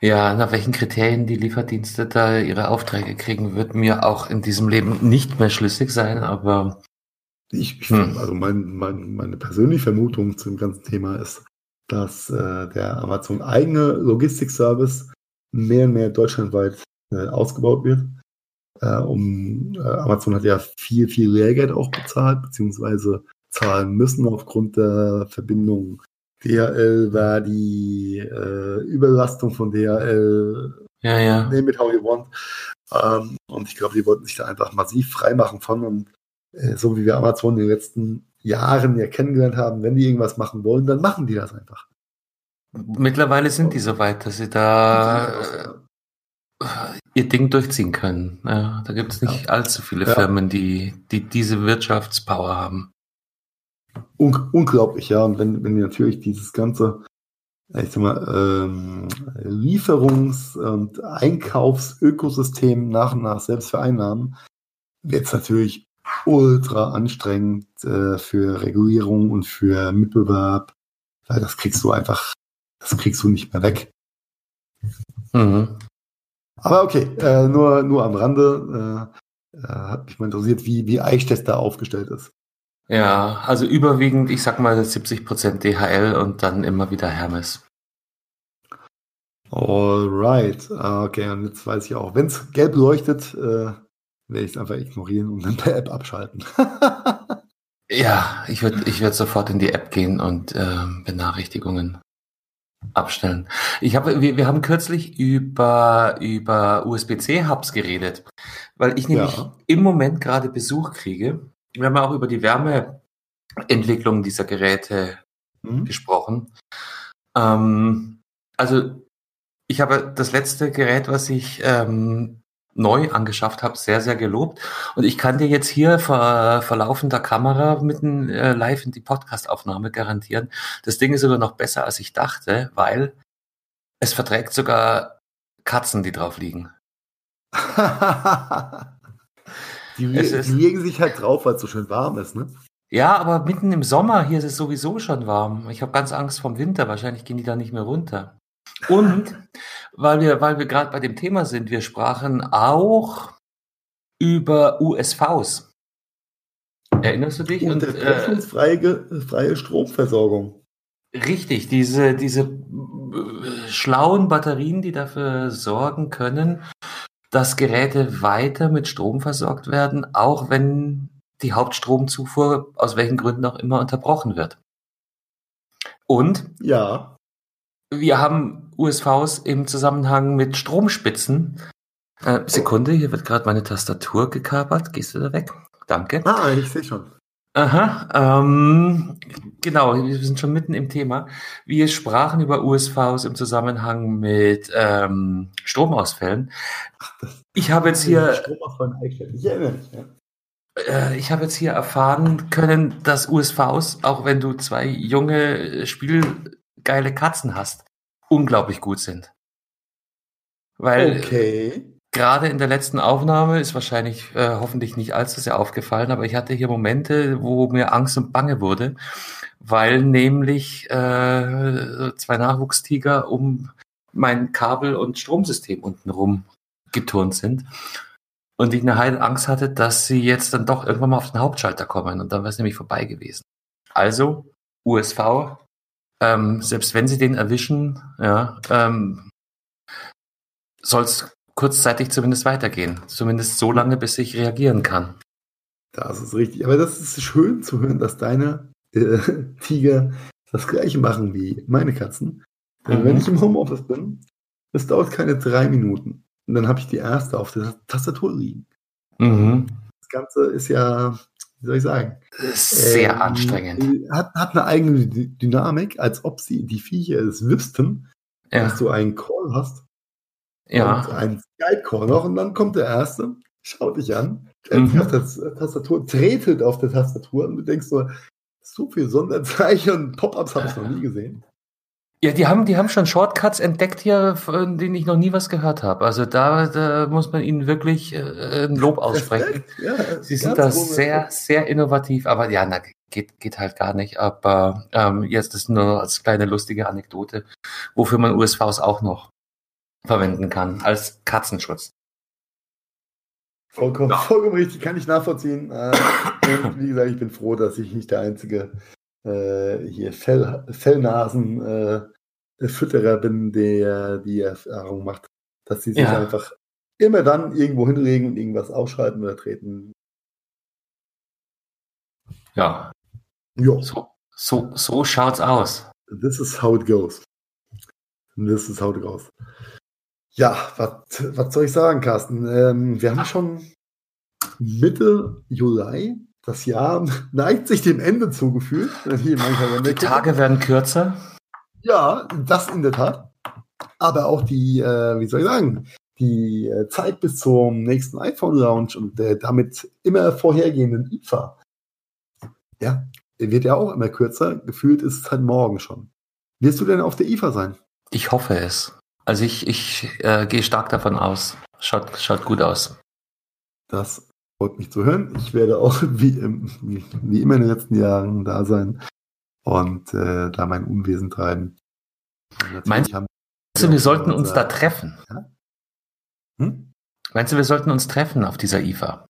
Ja, nach welchen Kriterien die Lieferdienste da ihre Aufträge kriegen, wird mir auch in diesem Leben nicht mehr schlüssig sein, aber. Ich, ich hm. also mein, mein, meine persönliche Vermutung zum ganzen Thema ist, dass äh, der Amazon eigene Logistikservice mehr und mehr deutschlandweit äh, ausgebaut wird. Äh, um äh, Amazon hat ja viel, viel Lehrgeld auch bezahlt, beziehungsweise zahlen müssen aufgrund der Verbindung. DHL war die äh, Überlastung von DHL. Ja, ja. Name it how you want. Ähm, und ich glaube, die wollten sich da einfach massiv freimachen von und äh, so wie wir Amazon in den letzten Jahren ja kennengelernt haben, wenn die irgendwas machen wollen, dann machen die das einfach. Mittlerweile sind die so weit, dass sie da äh, ihr Ding durchziehen können. Ja, da gibt es nicht ja. allzu viele ja. Firmen, die, die diese Wirtschaftspower haben. Un unglaublich, ja. Und wenn, wenn wir natürlich dieses ganze, ich sag mal, ähm, Lieferungs- und Einkaufsökosystem nach und nach selbst vereinnahmen, wird es natürlich ultra anstrengend äh, für Regulierung und für Mitbewerb, weil das kriegst du einfach, das kriegst du nicht mehr weg. Mhm. Aber okay, äh, nur, nur am Rande äh, äh hat mich mal interessiert, wie, wie Eichstätt da aufgestellt ist. Ja, also überwiegend, ich sag mal 70% DHL und dann immer wieder Hermes. Alright, okay, und jetzt weiß ich auch, wenn es gelb leuchtet, äh, werde ich es einfach ignorieren und dann per App abschalten. ja, ich würde ich würd sofort in die App gehen und äh, Benachrichtigungen abstellen. Ich habe, wir, wir haben kürzlich über, über USB-C-Hubs geredet, weil ich nämlich ja. im Moment gerade Besuch kriege. Wir haben auch über die Wärmeentwicklung dieser Geräte mhm. gesprochen. Ähm, also ich habe das letzte Gerät, was ich ähm, neu angeschafft habe, sehr, sehr gelobt. Und ich kann dir jetzt hier vor, vor laufender Kamera mitten äh, live in die Podcastaufnahme garantieren. Das Ding ist sogar noch besser, als ich dachte, weil es verträgt sogar Katzen, die drauf liegen. die, die legen sich halt drauf, weil es so schön warm ist, ne? Ja, aber mitten im Sommer hier ist es sowieso schon warm. Ich habe ganz Angst vom Winter. Wahrscheinlich gehen die da nicht mehr runter. Und weil wir, weil wir gerade bei dem Thema sind, wir sprachen auch über USVs. Erinnerst du dich? Und, und äh, freie Stromversorgung. Richtig, diese, diese äh, schlauen Batterien, die dafür sorgen können, dass Geräte weiter mit Strom versorgt werden, auch wenn die Hauptstromzufuhr aus welchen Gründen auch immer unterbrochen wird. Und ja. wir haben USVs im Zusammenhang mit Stromspitzen. Äh, Sekunde, hier wird gerade meine Tastatur gekapert. Gehst du da weg? Danke. Ah, ich sehe schon. Aha, ähm, genau, wir sind schon mitten im Thema. Wir sprachen über USVs im Zusammenhang mit ähm, Stromausfällen. Ich habe jetzt hier. Äh, ich habe jetzt hier erfahren können, dass USVs, auch wenn du zwei junge, spielgeile Katzen hast, unglaublich gut sind. Weil okay. Gerade in der letzten Aufnahme ist wahrscheinlich äh, hoffentlich nicht allzu sehr aufgefallen, aber ich hatte hier Momente, wo mir Angst und Bange wurde, weil nämlich äh, zwei Nachwuchstiger um mein Kabel- und Stromsystem untenrum geturnt sind. Und ich eine heile Angst hatte, dass sie jetzt dann doch irgendwann mal auf den Hauptschalter kommen und dann wäre es nämlich vorbei gewesen. Also USV ähm, selbst wenn sie den erwischen, ja, ähm, soll es kurzzeitig zumindest weitergehen. Zumindest so lange, bis ich reagieren kann. Das ist richtig. Aber das ist schön zu hören, dass deine äh, Tiger das gleiche machen wie meine Katzen. Denn mhm. wenn ich im Homeoffice bin, es dauert keine drei Minuten. Und dann habe ich die erste auf der Tastatur liegen. Mhm. Das Ganze ist ja wie soll ich sagen? Sehr ähm, anstrengend. Hat, hat eine eigene Dynamik, als ob sie die Viecher es wüssten, ja. dass du einen Call hast. Ja. Und einen Skype-Call noch und dann kommt der erste, schaut dich an, mhm. auf der Tastatur, tretelt auf der Tastatur und du denkst so, so viel Sonderzeichen und Pop-ups habe ich noch nie gesehen. Ja, die haben, die haben schon Shortcuts entdeckt hier, von denen ich noch nie was gehört habe. Also da, da muss man ihnen wirklich äh, ein Lob aussprechen. Ja, Sie sind da sehr, sehr innovativ, aber ja, na, geht, geht halt gar nicht. Aber ähm, jetzt ist nur als kleine lustige Anekdote, wofür man USVs auch noch verwenden kann, als Katzenschutz. Vollkommen, ja. vollkommen richtig, kann ich nachvollziehen. Äh, wie gesagt, ich bin froh, dass ich nicht der einzige äh, hier Fell, Fellnasen äh, Fütterer bin, der die Erfahrung macht, dass sie sich ja. einfach immer dann irgendwo hinlegen und irgendwas ausschalten oder treten. Ja. Jo. So, so, so schaut's aus. This is how it goes. This is how it goes. Ja, was soll ich sagen, Carsten? Ähm, wir haben schon Mitte Juli. Das Jahr neigt sich dem Ende zugefühlt. Die Tage werden kürzer. Ja, das in der Tat. Aber auch die, äh, wie soll ich sagen, die äh, Zeit bis zum nächsten iPhone-Launch und der damit immer vorhergehenden IFA, ja, wird ja auch immer kürzer. Gefühlt ist es halt morgen schon. Wirst du denn auf der IFA sein? Ich hoffe es. Also ich, ich äh, gehe stark davon aus. Schaut, schaut gut aus. Das freut mich zu hören. Ich werde auch wie, wie, wie immer in den letzten Jahren da sein und äh, da mein Unwesen treiben. Meinst du, wir sollten uns da treffen? Ja? Hm? Meinst du, wir sollten uns treffen auf dieser IFA?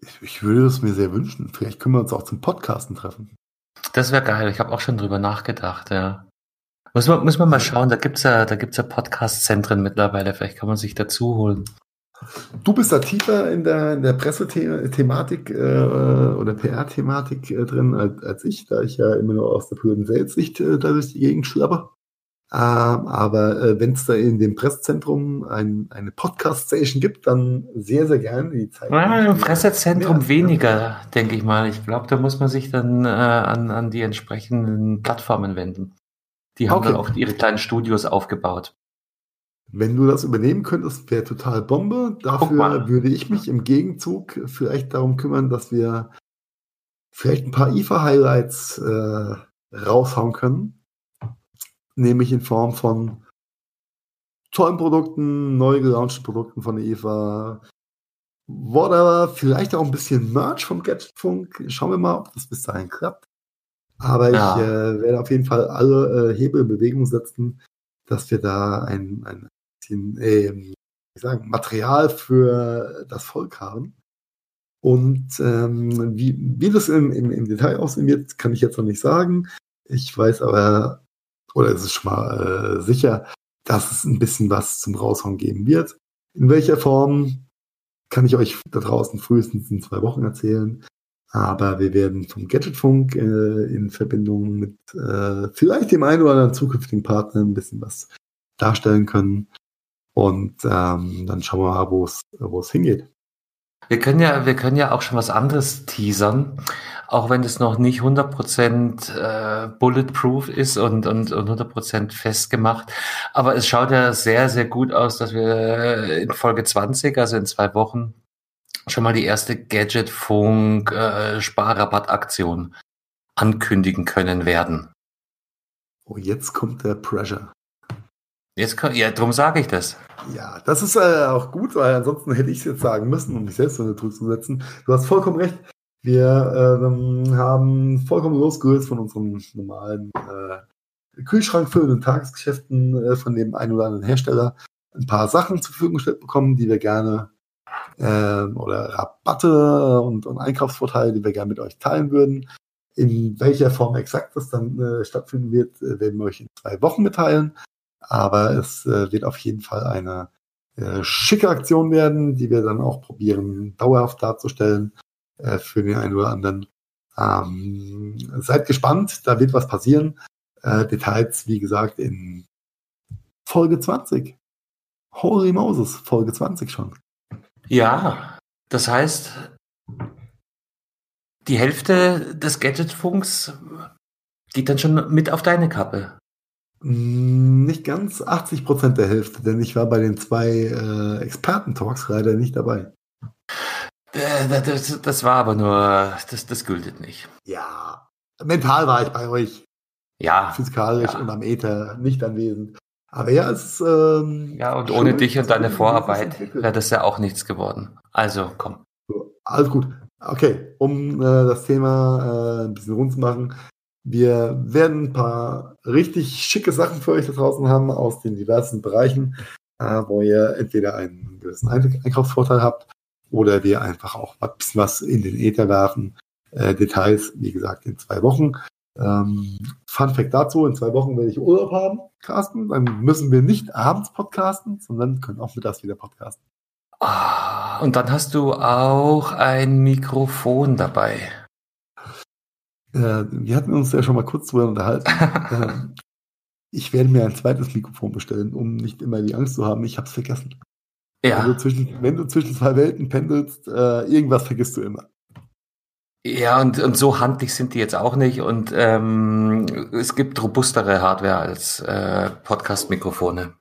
Ich, ich würde es mir sehr wünschen. Vielleicht können wir uns auch zum Podcasten treffen. Das wäre geil. Ich habe auch schon drüber nachgedacht, ja. Muss man, muss man mal schauen, da gibt's ja, da gibt's ja Podcast-Zentren mittlerweile, vielleicht kann man sich dazu holen. Du bist da tiefer in der, in der Pressethematik äh, oder PR-Thematik äh, drin als, als, ich, da ich ja immer nur aus der pure Selbstsicht äh, da durch die Gegend schlapper. Ähm, aber äh, wenn es da in dem Presszentrum ein, eine Podcast-Station gibt, dann sehr, sehr gerne die Zeit. Ja, Im Pressezentrum weniger, denke ich mal. Ich glaube, da muss man sich dann äh, an, an die entsprechenden Plattformen wenden. Die haben okay. dann auch ihre kleinen Studios aufgebaut. Wenn du das übernehmen könntest, wäre total Bombe. Dafür würde ich mich im Gegenzug vielleicht darum kümmern, dass wir vielleicht ein paar IFA-Highlights äh, raushauen können nämlich in Form von tollen Produkten, neu gelaunchten Produkten von der EVA, whatever, vielleicht auch ein bisschen Merch vom Gadgetfunk. Schauen wir mal, ob das bis dahin klappt. Aber ja. ich äh, werde auf jeden Fall alle äh, Hebel in Bewegung setzen, dass wir da ein, ein bisschen äh, sagen, Material für das Volk haben. Und ähm, wie, wie das im, im, im Detail aussehen wird, kann ich jetzt noch nicht sagen. Ich weiß aber oder ist es schon mal äh, sicher, dass es ein bisschen was zum Raushauen geben wird. In welcher Form kann ich euch da draußen frühestens in zwei Wochen erzählen. Aber wir werden vom Gadgetfunk äh, in Verbindung mit äh, vielleicht dem einen oder anderen zukünftigen Partner ein bisschen was darstellen können. Und ähm, dann schauen wir mal, wo es hingeht. Wir können ja, wir können ja auch schon was anderes teasern, auch wenn es noch nicht 100% äh, bulletproof ist und, und, und 100% festgemacht. Aber es schaut ja sehr, sehr gut aus, dass wir in Folge 20, also in zwei Wochen, schon mal die erste Gadgetfunk äh, Sparrabattaktion ankündigen können werden. Oh, jetzt kommt der Pressure. Jetzt kann, ja, darum sage ich das. Ja, das ist äh, auch gut, weil ansonsten hätte ich es jetzt sagen müssen, um mich selbst unter Druck zu setzen. Du hast vollkommen recht. Wir ähm, haben vollkommen losgelöst von unserem normalen äh, Kühlschrank füllenden Tagesgeschäften äh, von dem einen oder anderen Hersteller ein paar Sachen zur Verfügung gestellt bekommen, die wir gerne äh, oder Rabatte und, und Einkaufsvorteile, die wir gerne mit euch teilen würden. In welcher Form exakt das dann äh, stattfinden wird, äh, werden wir euch in zwei Wochen mitteilen. Aber es äh, wird auf jeden Fall eine äh, schicke Aktion werden, die wir dann auch probieren, dauerhaft darzustellen äh, für den einen oder anderen. Ähm, seid gespannt, da wird was passieren. Äh, Details, wie gesagt, in Folge 20. Holy Moses, Folge 20 schon. Ja, das heißt, die Hälfte des Gadgetfunks geht dann schon mit auf deine Kappe. Hm, nicht ganz 80 Prozent der Hälfte, denn ich war bei den zwei äh, Experten-Talks leider nicht dabei. Äh, das, das, war aber nur, das, das gültet nicht. Ja, mental war ich bei euch. Ja. Physikalisch ja. und am Ether nicht anwesend. Aber ja, es ist. Ähm, ja, und ohne dich und deine Vorarbeit wäre das ja auch nichts geworden. Also, komm. So, alles gut. Okay, um äh, das Thema äh, ein bisschen rund zu machen. Wir werden ein paar richtig schicke Sachen für euch da draußen haben aus den diversen Bereichen, äh, wo ihr entweder einen gewissen Einkaufsvorteil habt oder wir einfach auch ein bisschen was in den Äther werfen. Äh, Details, wie gesagt, in zwei Wochen. Ähm, Fun Fact dazu, in zwei Wochen werde ich Urlaub haben, Carsten. Dann müssen wir nicht abends podcasten, sondern können auch mittags wieder podcasten. Ah, und dann hast du auch ein Mikrofon dabei. Äh, wir hatten uns ja schon mal kurz drüber unterhalten. äh, ich werde mir ein zweites Mikrofon bestellen, um nicht immer die Angst zu haben, ich habe es vergessen. Ja. Wenn du, zwischen, wenn du zwischen zwei Welten pendelst, äh, irgendwas vergisst du immer. Ja, und, und so handlich sind die jetzt auch nicht. Und ähm, es gibt robustere Hardware als äh, Podcast-Mikrofone.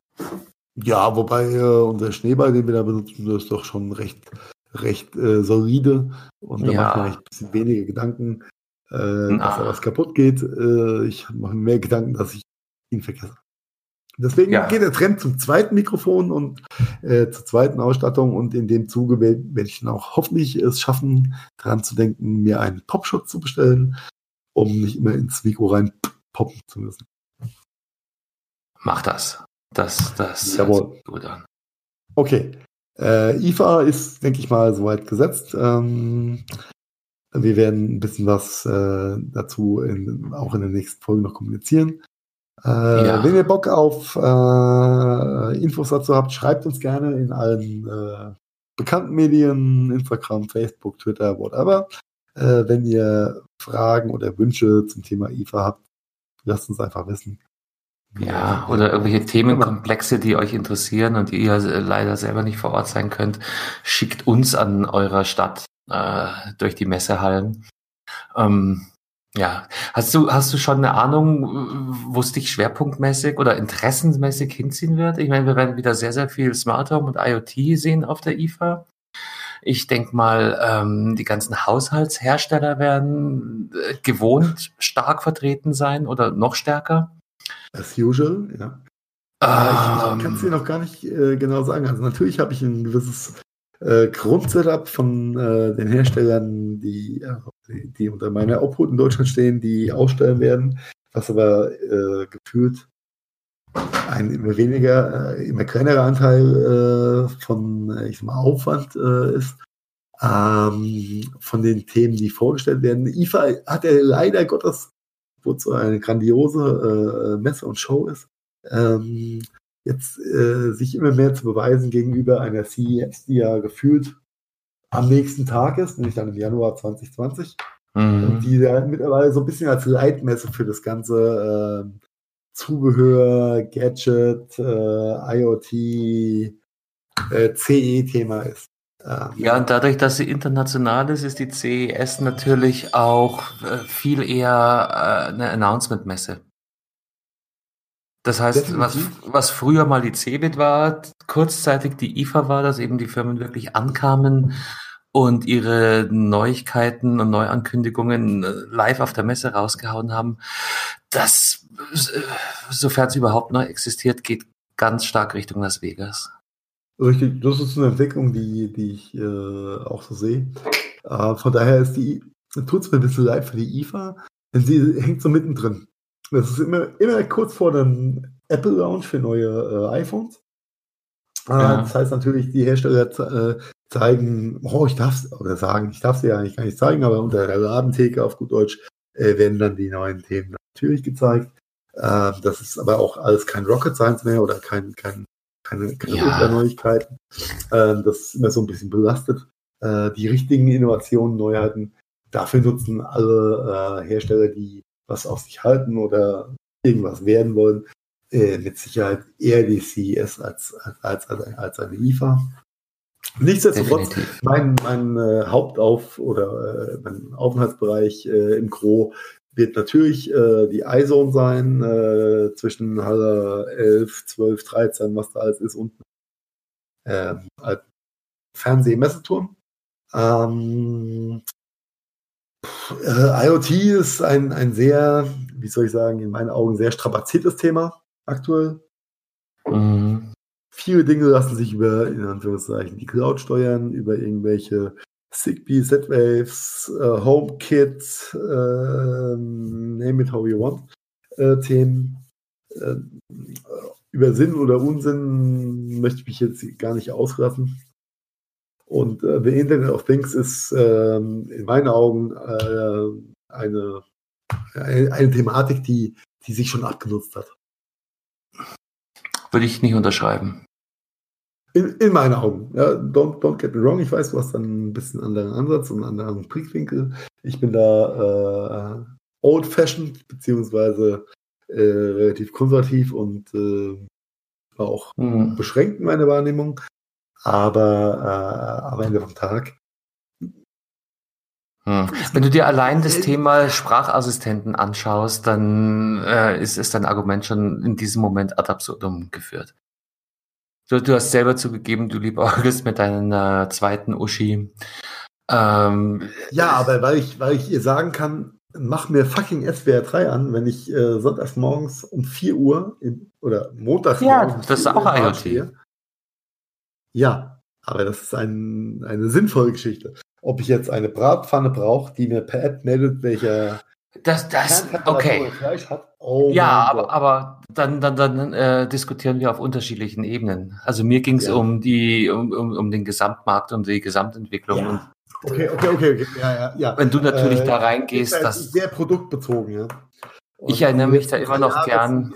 Ja, wobei äh, unser Schneeball, den wir da benutzen, das ist doch schon recht, recht äh, solide. Und da ja. macht man eigentlich ein bisschen weniger Gedanken, äh, dass da was kaputt geht. Äh, ich mache mir mehr Gedanken, dass ich ihn vergesse. Deswegen ja. geht der Trend zum zweiten Mikrofon und äh, zur zweiten Ausstattung und in dem Zuge werde ich dann auch hoffentlich es schaffen, daran zu denken, mir einen Popschutz zu bestellen, um nicht immer ins Mikro rein poppen zu müssen. Mach das. Das, das Jawohl. hört gut an. Okay. Äh, IFA ist, denke ich mal, soweit gesetzt. Ähm, wir werden ein bisschen was äh, dazu in, auch in der nächsten Folge noch kommunizieren. Äh, ja. Wenn ihr Bock auf äh, Infos dazu habt, schreibt uns gerne in allen äh, bekannten Medien, Instagram, Facebook, Twitter, whatever. Äh, wenn ihr Fragen oder Wünsche zum Thema IFA habt, lasst uns einfach wissen. Ja, oder irgendwelche Themenkomplexe, die euch interessieren und ihr leider selber nicht vor Ort sein könnt, schickt uns an eurer Stadt äh, durch die Messehallen. Ähm, ja, hast du, hast du schon eine Ahnung, wo es dich schwerpunktmäßig oder interessenmäßig hinziehen wird? Ich meine, wir werden wieder sehr, sehr viel Smart Home und IoT sehen auf der IFA. Ich denke mal, ähm, die ganzen Haushaltshersteller werden äh, gewohnt stark vertreten sein oder noch stärker. As usual, ja. Ähm, ich kann es dir noch gar nicht äh, genau sagen. Also natürlich habe ich ein gewisses äh, Grundsetup von äh, den Herstellern, die, äh, die unter meiner Obhut in Deutschland stehen, die ausstellen werden, was aber äh, gefühlt ein immer weniger, äh, immer kleinerer Anteil äh, von ich sag mal, Aufwand ist. Ähm, von den Themen, die vorgestellt werden. IFA hat ja leider Gottes, wozu eine grandiose Messe und Show ist, ähm, jetzt äh, sich immer mehr zu beweisen gegenüber einer CES, die ja gefühlt am nächsten Tag ist, nämlich dann im Januar 2020. Mhm. Und die ja mittlerweile so ein bisschen als Leitmesse für das ganze äh, Zubehör, Gadget, äh, IoT, äh, CE-Thema ist. Ähm, ja, und dadurch, dass sie international ist, ist die CES natürlich auch äh, viel eher äh, eine Announcement-Messe. Das heißt, was, was früher mal die CeBIT war, kurzzeitig die IFA war, dass eben die Firmen wirklich ankamen und ihre Neuigkeiten und Neuankündigungen äh, live auf der Messe rausgehauen haben. Das, äh, sofern es überhaupt noch existiert, geht ganz stark Richtung Las Vegas. Richtig, das ist eine Entwicklung, die, die ich äh, auch so sehe. Äh, von daher ist die, tut es mir ein bisschen leid für die IFA, denn sie hängt so mittendrin. Das ist immer, immer kurz vor dem Apple Launch für neue äh, iPhones. Äh, ja. Das heißt natürlich, die Hersteller äh, zeigen, oh, ich darf es, oder sagen, ich darf es ja eigentlich gar nicht zeigen, aber unter der Ladentheke auf gut Deutsch äh, werden dann die neuen Themen natürlich gezeigt. Äh, das ist aber auch alles kein Rocket Science mehr oder kein, kein, keine, keine ja. Neuigkeiten. Äh, das ist immer so ein bisschen belastet. Äh, die richtigen Innovationen, Neuheiten, dafür nutzen alle äh, Hersteller, die was auf sich halten oder irgendwas werden wollen, äh, mit Sicherheit eher die CES als, als, als, als eine IFA. Nichtsdestotrotz, Definitiv. mein, mein äh, Hauptauf- oder äh, mein Aufenthaltsbereich äh, im Gro wird natürlich äh, die iZone sein, äh, zwischen Halle 11, 12, 13, was da alles ist, und äh, Fernsehmesseturm. Ähm, äh, IoT ist ein, ein sehr, wie soll ich sagen, in meinen Augen sehr strapaziertes Thema aktuell. Mhm. Viele Dinge lassen sich über, in Anführungszeichen, die Cloud steuern, über irgendwelche Zigbee, Z-Waves, äh, HomeKit, äh, name it how you want, äh, Themen. Äh, über Sinn oder Unsinn möchte ich mich jetzt gar nicht auslassen. Und äh, The Internet of Things ist ähm, in meinen Augen äh, eine, eine, eine, Thematik, die, die sich schon abgenutzt hat. Würde ich nicht unterschreiben. In, in meinen Augen. Ja, don't, don't get me wrong. Ich weiß, du hast dann ein bisschen anderen Ansatz und einen anderen Blickwinkel. Ich bin da äh, old-fashioned, beziehungsweise äh, relativ konservativ und äh, auch mhm. beschränkt meine Wahrnehmung. Aber äh, am Ende vom Tag hm. Wenn du dir allein das Thema Sprachassistenten anschaust, dann äh, ist, ist dein Argument schon in diesem Moment ad absurdum geführt. Du, du hast selber zugegeben, du liebäugelst mit deiner zweiten Uschi. Ähm, ja, aber weil ich, weil ich ihr sagen kann, mach mir fucking SWR 3 an, wenn ich äh, sonntags morgens um 4 Uhr im, oder montags Ja, um das ist auch IoT. Stehe. Ja, aber das ist ein, eine sinnvolle Geschichte. Ob ich jetzt eine Bratpfanne brauche, die mir per App meldet, welcher das, das, okay. Oh ja, aber, aber dann, dann, dann äh, diskutieren wir auf unterschiedlichen Ebenen. Also mir ging es ja. um die, um, um, um den Gesamtmarkt und die Gesamtentwicklung. Ja. Okay, okay, okay, okay. Ja, ja, ja. Wenn du natürlich äh, da reingehst, ist das sehr produktbezogen, ja. Und ich erinnere mich da immer noch Jahre gern.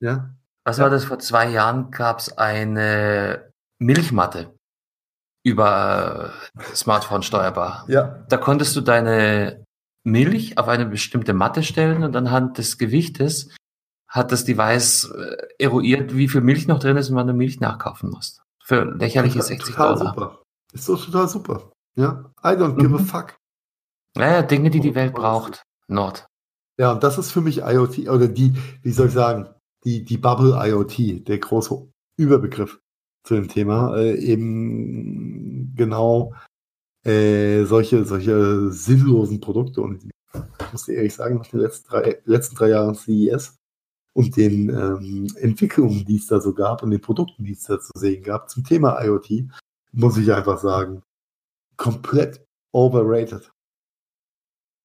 Ja. Was war das? Vor zwei Jahren gab es eine Milchmatte über Smartphone steuerbar. Ja. Da konntest du deine Milch auf eine bestimmte Matte stellen und anhand des Gewichtes hat das Device äh, eruiert, wie viel Milch noch drin ist und wann du Milch nachkaufen musst. Für lächerliche 60 total Dollar. Super. Ist doch total super. Ja. I don't give mhm. a fuck. Naja, Dinge, die die Welt braucht. Nord. Ja, und das ist für mich IoT, oder die, wie soll ich sagen, die, die Bubble IoT, der große Überbegriff zu dem Thema, äh, eben genau äh, solche, solche sinnlosen Produkte. Und ich muss dir ehrlich sagen, nach den letzten drei, letzten drei Jahren CES und den ähm, Entwicklungen, die es da so gab und den Produkten, die es da zu sehen gab zum Thema IoT, muss ich einfach sagen, komplett overrated.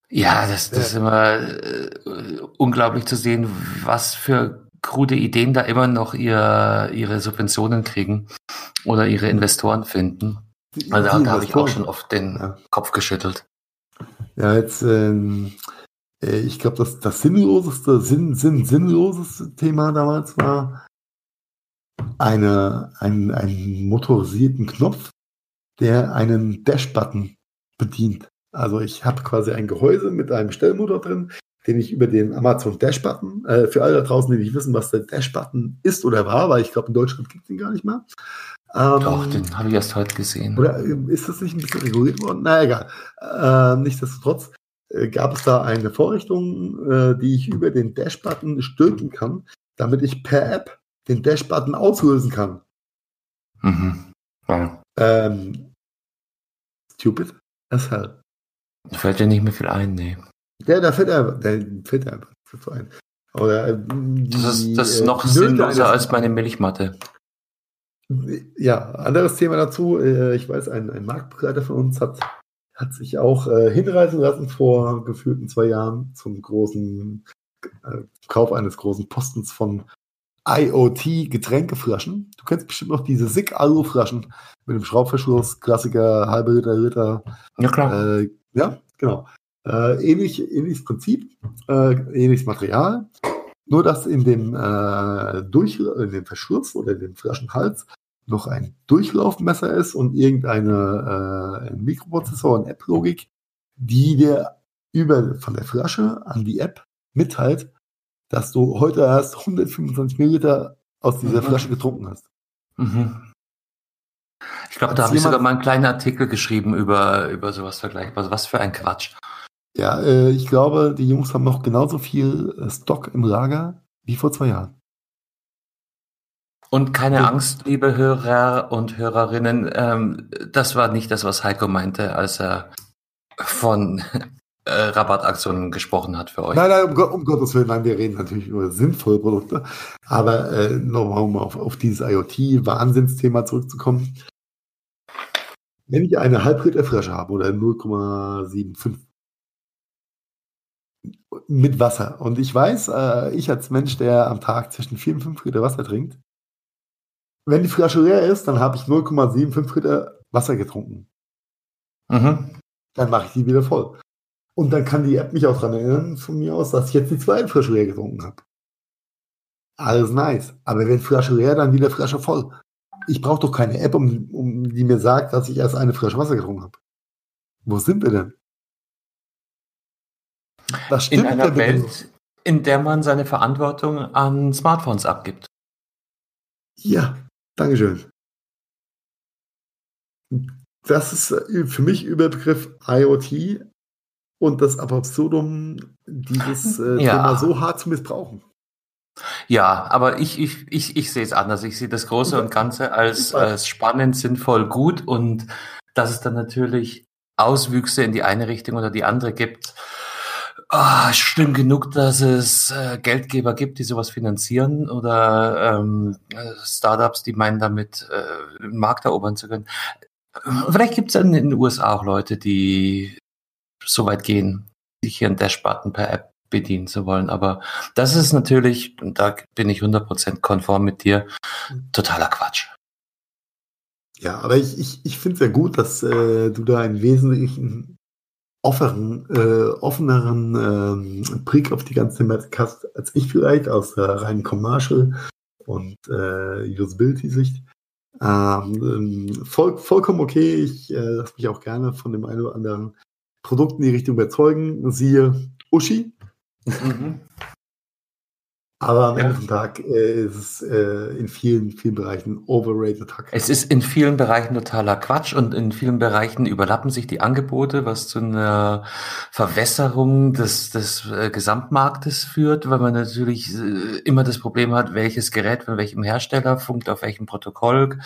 Ja, das, das ist immer äh, unglaublich zu sehen, was für krude Ideen da immer noch ihr, ihre Subventionen kriegen oder ihre Investoren finden. Also da, da habe ich auch schon oft den ja. Kopf geschüttelt. Ja, jetzt, ähm, äh, ich glaube, das, das sinnloseste, sinn, sinn, sinnloseste Thema damals war eine, ein, einen motorisierten Knopf, der einen Dash-Button bedient. Also ich habe quasi ein Gehäuse mit einem Stellmotor drin, den ich über den Amazon Dash-Button, äh, für alle da draußen, die nicht wissen, was der Dash-Button ist oder war, weil ich glaube, in Deutschland gibt es ihn gar nicht mehr. Ähm, Doch, den habe ich erst heute gesehen. Oder äh, ist das nicht ein bisschen reguliert worden? Na egal. Äh, nichtsdestotrotz äh, gab es da eine Vorrichtung, äh, die ich über den Dash-Button stülpen kann, damit ich per App den Dash-Button auslösen kann. Mhm. Ja. Ähm, stupid as hell. Fällt dir nicht mehr viel ein, nee. Der, da fällt er, der fällt er einfach so ein. Oder, die, das ist, das ist noch sinnloser als meine Milchmatte. Ja, anderes Thema dazu. Äh, ich weiß, ein, ein Marktbegleiter von uns hat, hat sich auch äh, hinreisen lassen vor gefühlten zwei Jahren zum großen äh, Kauf eines großen Postens von IoT-Getränkeflaschen. Du kennst bestimmt noch diese SICK-Alu-Flaschen mit dem Schraubverschluss, Klassiker, halbe Liter, Liter. Ja, klar. Äh, ja, genau. Äh, ähnlich, ähnliches Prinzip, äh, ähnliches Material. Nur, dass in dem, äh, Durch in dem Verschluss oder in dem Flaschenhals noch ein Durchlaufmesser ist und irgendeine äh, Mikroprozessor und App-Logik, die dir über von der Flasche an die App mitteilt, dass du heute erst 125 Milliliter aus dieser mhm. Flasche getrunken hast. Mhm. Ich glaube, da habe ich sogar mal einen kleinen Artikel geschrieben über, über sowas vergleichbar. Was für ein Quatsch. Ja, äh, ich glaube, die Jungs haben noch genauso viel äh, Stock im Lager wie vor zwei Jahren. Und keine ja. Angst, liebe Hörer und Hörerinnen, ähm, das war nicht das, was Heiko meinte, als er von äh, Rabattaktionen gesprochen hat für euch. Nein, nein, um, Gott, um Gottes Willen, nein, wir reden natürlich über sinnvolle Produkte. Aber äh, nochmal, um auf, auf dieses IoT-Wahnsinnsthema zurückzukommen. Wenn ich eine Halbliter Flasche habe oder 0,75 mit Wasser und ich weiß, äh, ich als Mensch, der am Tag zwischen 4 und 5 Liter Wasser trinkt, wenn die Flasche leer ist, dann habe ich 0,75 Liter Wasser getrunken. Mhm. Dann mache ich die wieder voll. Und dann kann die App mich auch daran erinnern, von mir aus, dass ich jetzt die zweite Flasche leer getrunken habe. Alles nice. Aber wenn Flasche leer, dann wieder Flasche voll. ich brauche doch keine App, um, um die mir sagt, dass ich erst eine Flasche Wasser getrunken habe. Wo sind wir denn? In einer Welt, in der man seine Verantwortung an Smartphones abgibt. Ja, Dankeschön. Das ist äh, für mich Überbegriff IoT und das Absurdum, dieses äh, ja. Thema so hart zu missbrauchen. Ja, aber ich, ich, ich, ich sehe es anders. Ich sehe das Große und Ganze als, als spannend, sinnvoll, gut und dass es dann natürlich Auswüchse in die eine Richtung oder die andere gibt. Oh, schlimm genug, dass es äh, Geldgeber gibt, die sowas finanzieren oder ähm, Startups, die meinen damit äh, den Markt erobern zu können. Vielleicht gibt es in den USA auch Leute, die so weit gehen, sich hier einen Dash-Button per App bedienen zu wollen. Aber das ist natürlich, und da bin ich 100% konform mit dir, totaler Quatsch. Ja, aber ich, ich, ich finde es ja gut, dass äh, du da einen wesentlichen offenen, äh, offeneren ähm, Blick auf die ganze Thematik hast, als ich vielleicht aus der reinen Commercial und äh, Usability-Sicht. Ähm, ähm, voll, vollkommen okay. Ich äh, lasse mich auch gerne von dem einen oder anderen Produkt in die Richtung überzeugen. Siehe Uschi. Mhm. Aber am Ende vom Tag äh, ist es äh, in vielen, vielen Bereichen overrated. Es ist in vielen Bereichen totaler Quatsch und in vielen Bereichen überlappen sich die Angebote, was zu einer Verwässerung des, des äh, Gesamtmarktes führt, weil man natürlich immer das Problem hat, welches Gerät von welchem Hersteller funkt auf welchem Protokoll.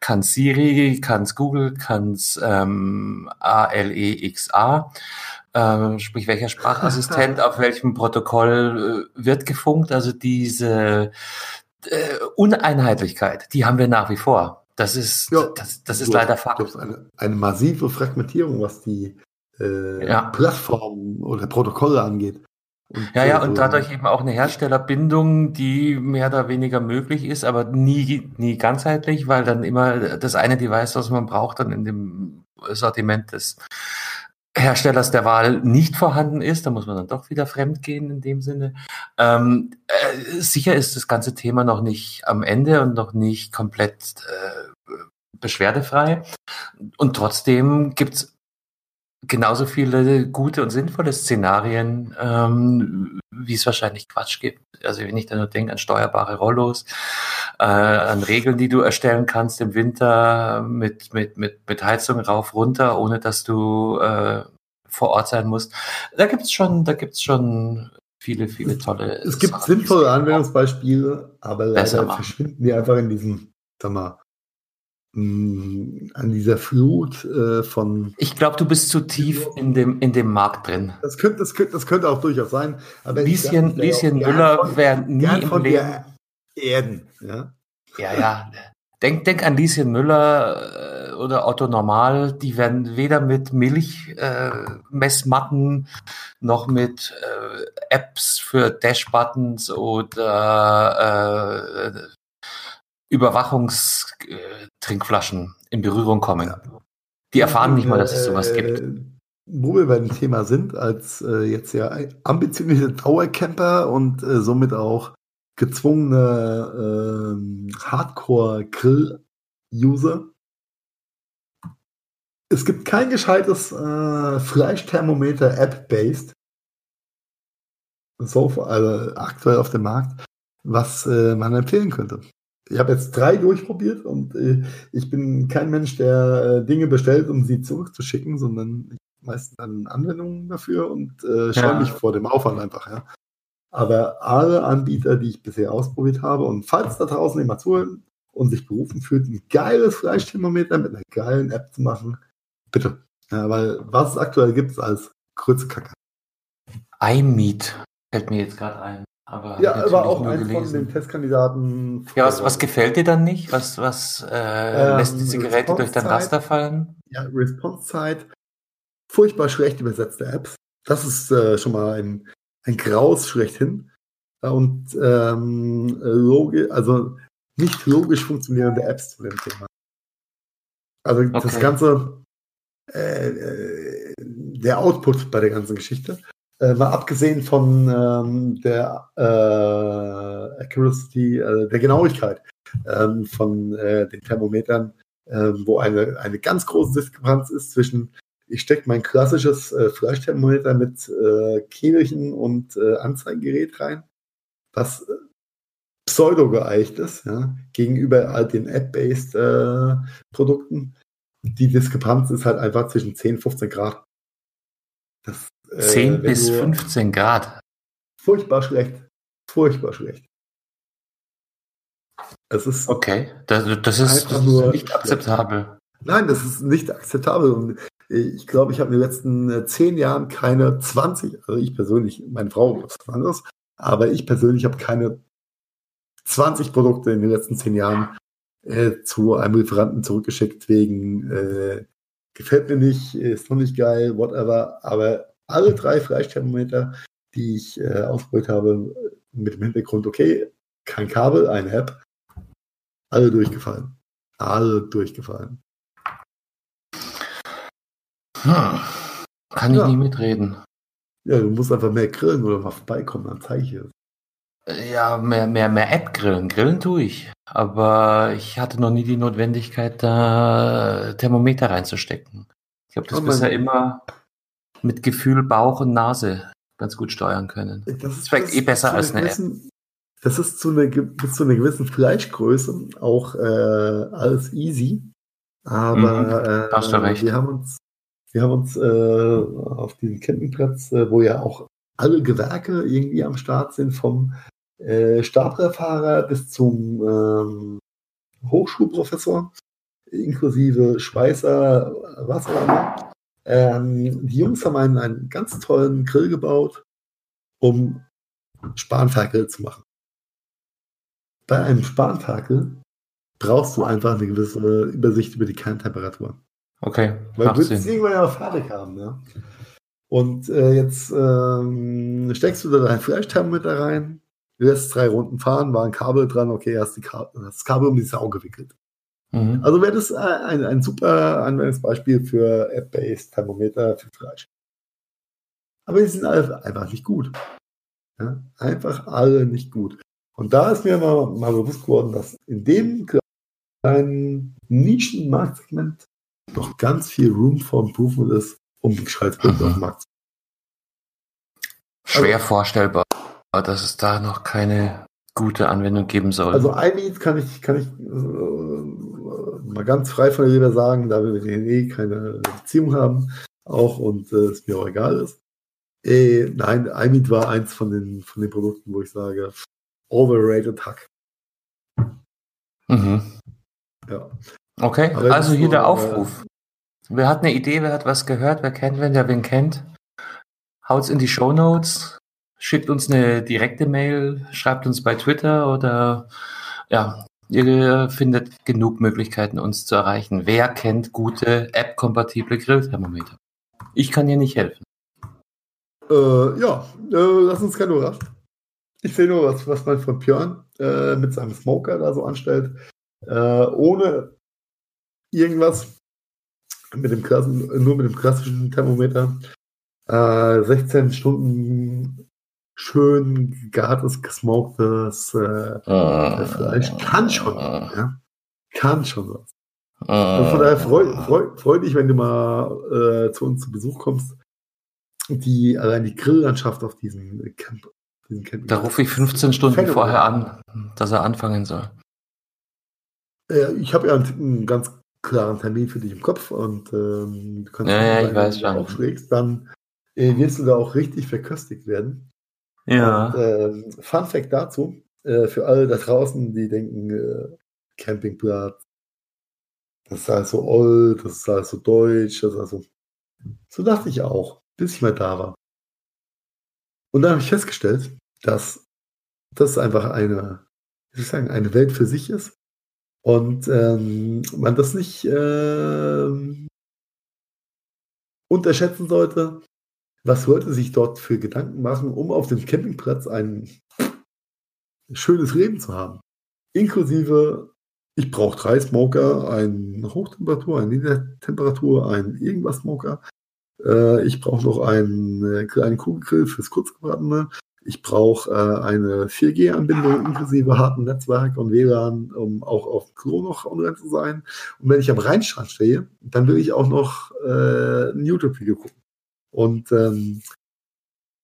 Kann Siri, kann es Google, kann es ähm, ALEXA äh, sprich welcher Sprachassistent auf welchem Protokoll äh, wird gefunkt. Also diese äh, Uneinheitlichkeit, die haben wir nach wie vor. Das ist, ja, das, das ist leider Fakt. Hast eine, eine massive Fragmentierung, was die äh, ja. Plattformen oder Protokolle angeht. Und ja, ja, und dadurch eben auch eine Herstellerbindung, die mehr oder weniger möglich ist, aber nie, nie ganzheitlich, weil dann immer das eine Device, was man braucht, dann in dem Sortiment des Herstellers der Wahl nicht vorhanden ist, da muss man dann doch wieder fremd gehen in dem Sinne. Ähm, äh, sicher ist das ganze Thema noch nicht am Ende und noch nicht komplett äh, beschwerdefrei. Und trotzdem gibt's genauso viele gute und sinnvolle Szenarien, ähm, wie es wahrscheinlich Quatsch gibt. Also wenn ich da nur denke an steuerbare Rollos, äh, an Regeln, die du erstellen kannst im Winter mit, mit, mit, mit Heizung rauf, runter, ohne dass du äh, vor Ort sein musst. Da gibt's schon, da gibt's schon viele, viele tolle. Es gibt Sachen, sinnvolle Anwendungsbeispiele, aber leider verschwinden die einfach in diesem, sag mal, an dieser Flut äh, von. Ich glaube, du bist zu tief in dem, in dem Markt drin. Das könnte, das könnte, das könnte auch durchaus sein. Aber Lieschen, Lieschen Müller wäre nie im Leben. Erden, ja. Ja, ja. Denk, denk an Lieschen Müller äh, oder Otto Normal, die werden weder mit Milchmessmatten äh, noch mit äh, Apps für Dash-Buttons oder äh, Überwachungstrinkflaschen in Berührung kommen. Die erfahren nicht mal, dass es sowas gibt. Äh, wo wir bei dem Thema sind, als äh, jetzt ja ambitionierte Dauercamper und äh, somit auch gezwungene äh, Hardcore-Grill-User. Es gibt kein gescheites äh, Fleischthermometer App-based. So, also aktuell auf dem Markt, was äh, man empfehlen könnte ich habe jetzt drei durchprobiert und äh, ich bin kein Mensch, der äh, Dinge bestellt, um sie zurückzuschicken, sondern ich meistens dann Anwendungen dafür und äh, scheue ja. mich vor dem Aufwand einfach, ja. Aber alle Anbieter, die ich bisher ausprobiert habe, und falls da draußen jemand zuhören und sich berufen fühlt, ein geiles Fleischthermometer mit einer geilen App zu machen, bitte. Ja, weil was es aktuell gibt, ist als kurze Kacke. iMeet fällt mir jetzt gerade ein. Aber ja, war auch ein gelesen. von den Testkandidaten. Ja, was, was gefällt dir dann nicht? Was, was äh, ähm, lässt diese Geräte durch dein Raster fallen? Ja, Response-Zeit, furchtbar schlecht übersetzte Apps. Das ist äh, schon mal ein, ein Graus schlechthin. Und ähm, logisch, also nicht logisch funktionierende Apps zu dem Thema. Also okay. das ganze, äh, äh, der Output bei der ganzen Geschichte äh, mal abgesehen von ähm, der äh, Accuracy, äh, der Genauigkeit. ähm, von äh, den Thermometern, äh, wo eine, eine ganz große Diskrepanz ist zwischen, ich stecke mein klassisches äh, Fleischthermometer mit äh, Kehlchen und äh, Anzeigegerät rein, was äh, pseudo geeicht ist, ja, gegenüber all den App-based äh, Produkten. Die Diskrepanz ist halt einfach zwischen 10 und 15 Grad. Das, äh, 10 bis 15 Grad. Furchtbar schlecht. Furchtbar schlecht. Es ist okay, das, das ist, das ist nicht akzeptabel. Nein, das ist nicht akzeptabel. Und ich glaube, ich habe in den letzten äh, zehn Jahren keine 20, also ich persönlich, meine Frau was anderes, aber ich persönlich habe keine 20 Produkte in den letzten zehn Jahren äh, zu einem Lieferanten zurückgeschickt wegen äh, gefällt mir nicht, ist noch nicht geil, whatever. Aber alle drei Freisthermometer, die ich äh, ausprobiert habe, mit dem Hintergrund, okay, kein Kabel, ein App, alle durchgefallen. Alle durchgefallen. Hm. Kann ich ja. nie mitreden. Ja, du musst einfach mehr grillen oder mal vorbeikommen, dann zeige ich es. Ja, mehr, mehr, mehr App grillen. Grillen tue ich. Aber ich hatte noch nie die Notwendigkeit, da Thermometer reinzustecken. Ich habe das oh, bisher immer mit Gefühl Bauch und Nase ganz gut steuern können. Das ist das, eh besser als eine gewissen, App. Das ist zu einer, bis zu einer gewissen Fleischgröße auch äh, alles easy. Aber mhm, äh, wir haben uns, wir haben uns äh, auf diesem Campingplatz, äh, wo ja auch alle Gewerke irgendwie am Start sind, vom äh, Staplerfahrer bis zum ähm, Hochschulprofessor, inklusive Schweißer, was auch immer. Ähm, die Jungs haben einen, einen ganz tollen Grill gebaut, um Spanferkel zu machen. Bei einem Spanferkel brauchst du einfach eine gewisse Übersicht über die Kerntemperatur. Okay. Weil du willst es irgendwann ja auch fertig haben, ja. Und äh, jetzt ähm, steckst du da dein Fleischthermometer rein, lässt drei Runden fahren, war ein Kabel dran, okay, hast, die Ka hast das Kabel um die Sau gewickelt. Mhm. Also wäre das ein, ein super Anwendungsbeispiel für App-Based Thermometer für Fleisch. Aber die sind einfach nicht gut. Ja? Einfach alle nicht gut. Und da ist mir mal, mal bewusst geworden, dass in dem kleinen Nischenmarktsegment noch ganz viel Room for Improvement ist, um die mhm. auf dem Markt zu Schwer also, vorstellbar dass es da noch keine gute Anwendung geben soll. Also iMeet kann ich, kann ich äh, mal ganz frei von der Leber sagen, da wir mit denen eh keine Beziehung haben, auch und äh, es mir auch egal ist. Äh, nein, iMeet war eins von den, von den Produkten, wo ich sage, overrated Hack. Mhm. Ja. Okay, Aber also hier der Aufruf. Äh, wer hat eine Idee, wer hat was gehört, wer kennt wen, der wen kennt? Haut's in die Show Notes schickt uns eine direkte Mail, schreibt uns bei Twitter oder ja, ihr findet genug Möglichkeiten, uns zu erreichen. Wer kennt gute App-kompatible Grillthermometer? Ich kann dir nicht helfen. Äh, ja, äh, lass uns keine überraschen. Ich sehe nur, was, was mein Freund Björn äh, mit seinem Smoker da so anstellt. Äh, ohne irgendwas mit dem klassen, nur mit dem klassischen Thermometer. 16 äh, Stunden schön gartes, gesmoktes äh, ah, Fleisch. Kann schon, ah, ja? Kann schon was. Ah, also von daher freut freu, freu dich, wenn du mal äh, zu uns zu Besuch kommst. Die, allein die Grilllandschaft auf diesem Camp. Diesem Camp da rufe ich 15 Stunden Fänge vorher an, dass er anfangen soll. Äh, ich habe ja einen, einen, ganz klaren Termin für dich im Kopf und ähm, du kannst, ja, ja, ich weiß schon. aufschlägst, dann äh, wirst du da auch richtig verköstigt werden. Ja. Und, äh, Fun Fact dazu, äh, für alle da draußen, die denken, äh, Campingplatz, das ist alles so old, das ist alles so deutsch, das ist also. So dachte ich auch, bis ich mal da war. Und dann habe ich festgestellt, dass das einfach eine, wie soll ich sagen, eine Welt für sich ist. Und ähm, man das nicht äh, unterschätzen sollte, was Leute sich dort für Gedanken machen, um auf dem Campingplatz ein schönes Leben zu haben. Inklusive, ich brauche drei Smoker, ein Hochtemperatur, ein Niedertemperatur, ein irgendwas Smoker. Äh, ich brauche noch einen äh, kleinen Kugelgrill fürs Kurzgebratene. Ich brauche äh, eine 4G-Anbindung inklusive harten Netzwerk und WLAN, um auch auf Klo noch online zu sein. Und wenn ich am Rheinstrand stehe, dann will ich auch noch ein YouTube-Video gucken. Und ähm,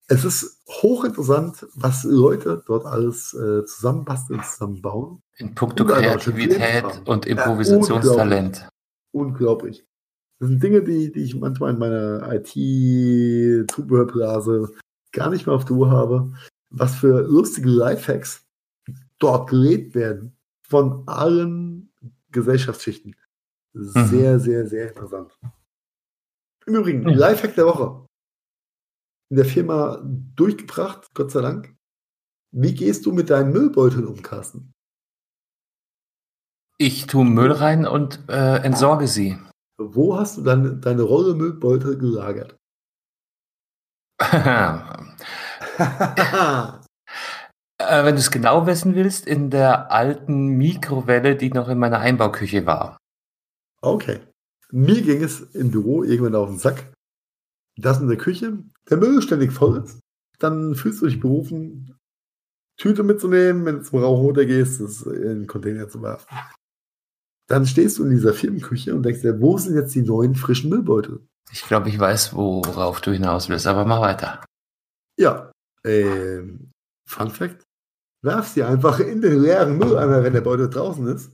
es ist hochinteressant, was Leute dort alles äh, zusammenbasteln, zusammenbauen. In puncto Kreativität und Improvisationstalent. Ja, unglaublich. unglaublich. Das sind Dinge, die, die ich manchmal in meiner IT-Zubehörblase gar nicht mehr auf der Uhr habe. Was für lustige Lifehacks dort gelebt werden von allen Gesellschaftsschichten. Sehr, mhm. sehr, sehr interessant. Im Übrigen. Lifehack der Woche in der Firma durchgebracht, Gott sei Dank. Wie gehst du mit deinen Müllbeuteln um, Carsten? Ich tue Müll rein und äh, entsorge sie. Wo hast du deine, deine Rolle Müllbeutel gelagert? äh, wenn du es genau wissen willst, in der alten Mikrowelle, die noch in meiner Einbauküche war. Okay. Mir ging es im Büro irgendwann auf den Sack, dass in der Küche der Müll ständig voll ist. Dann fühlst du dich berufen, Tüte mitzunehmen, wenn du zum Rauchen runtergehst, das in den Container zu werfen. Dann stehst du in dieser Firmenküche und denkst dir, wo sind jetzt die neuen frischen Müllbeutel? Ich glaube, ich weiß, worauf du hinaus willst, aber mach weiter. Ja, ähm, Fun Fact: Werf sie einfach in den leeren Mülleimer, wenn der Beutel draußen ist.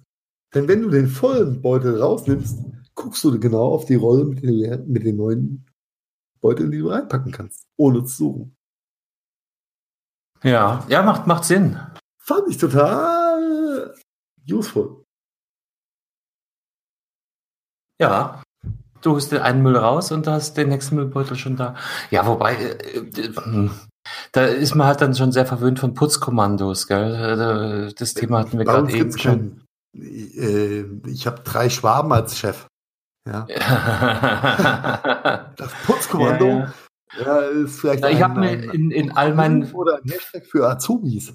Denn wenn du den vollen Beutel rausnimmst, guckst du genau auf die Rolle mit den, mit den neuen Beuteln, die du reinpacken kannst, ohne zu suchen. Ja, ja, macht, macht Sinn. Fand ich total useful. Ja, du holst den einen Müll raus und hast den nächsten Müllbeutel schon da. Ja, wobei, äh, äh, da ist man halt dann schon sehr verwöhnt von Putzkommandos, gell? Äh, das Thema hatten wir gerade eben schon. Äh, ich habe drei Schwaben als Chef. Ja. das Putzkommando ja, ja. ist vielleicht. ich habe mir in, in all meinen. Oder ein Hashtag für Azubis.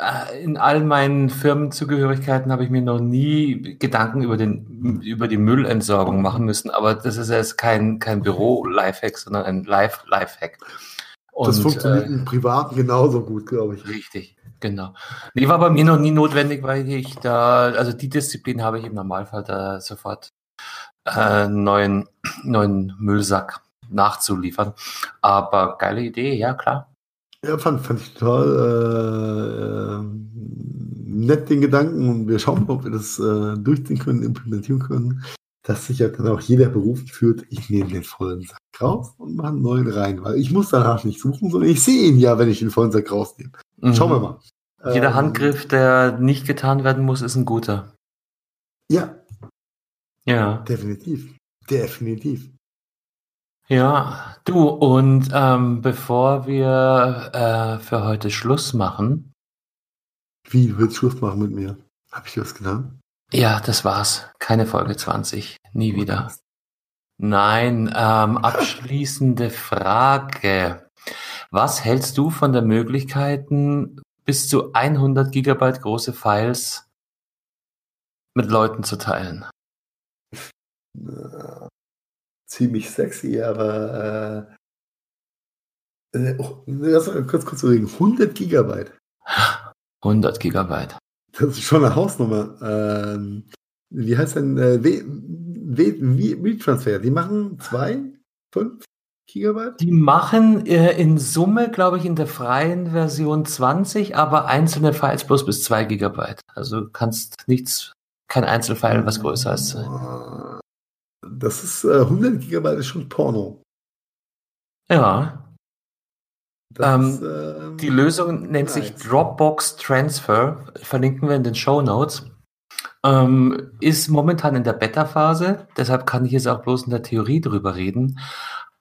Äh, in all meinen Firmenzugehörigkeiten habe ich mir noch nie Gedanken über, den, über die Müllentsorgung machen müssen, aber das ist jetzt kein, kein Büro-Lifehack, sondern ein Live-Lifehack. Das funktioniert äh, im Privaten genauso gut, glaube ich. Richtig, genau. Nee, war bei mir noch nie notwendig, weil ich da, also die Disziplin habe ich im Normalfall da sofort äh, neuen, neuen Müllsack nachzuliefern. Aber geile Idee, ja klar. Ja, fand, fand ich total äh, nett den Gedanken und wir schauen mal, ob wir das äh, durchziehen können, implementieren können, dass sich ja dann auch jeder Beruf führt, ich nehme den vollen Sack raus und mache einen neuen rein, weil ich muss danach nicht suchen, sondern ich sehe ihn ja, wenn ich den vollen Sack rausnehme. Mhm. Schauen wir mal. Jeder ähm, Handgriff, der nicht getan werden muss, ist ein guter. Ja. Ja. Definitiv. Definitiv. Ja, du, und ähm, bevor wir äh, für heute Schluss machen. Wie, du willst Schluss machen mit mir? Hab ich was getan? Ja, das war's. Keine Folge 20. Nie wieder. Nein, ähm, abschließende Frage. Was hältst du von der Möglichkeiten, bis zu 100 Gigabyte große Files mit Leuten zu teilen? Ziemlich sexy, aber äh, äh, oh, kurz, kurz überlegen, 100 Gigabyte. 100 Gigabyte. Das ist schon eine Hausnummer. Ähm, wie heißt denn äh, W-Transfer? Die machen zwei, fünf Gigabyte? Die machen äh, in Summe, glaube ich, in der freien Version 20, aber einzelne Files bloß bis 2 Gigabyte. Also du kannst nichts, kein Einzelfile, was größer ist. Ah. Das ist äh, 100 Gigabyte ist schon Porno. Ja. Ähm, ist, äh, die Lösung nennt nice. sich Dropbox Transfer, verlinken wir in den Show Notes. Ähm, ist momentan in der Beta-Phase, deshalb kann ich jetzt auch bloß in der Theorie drüber reden.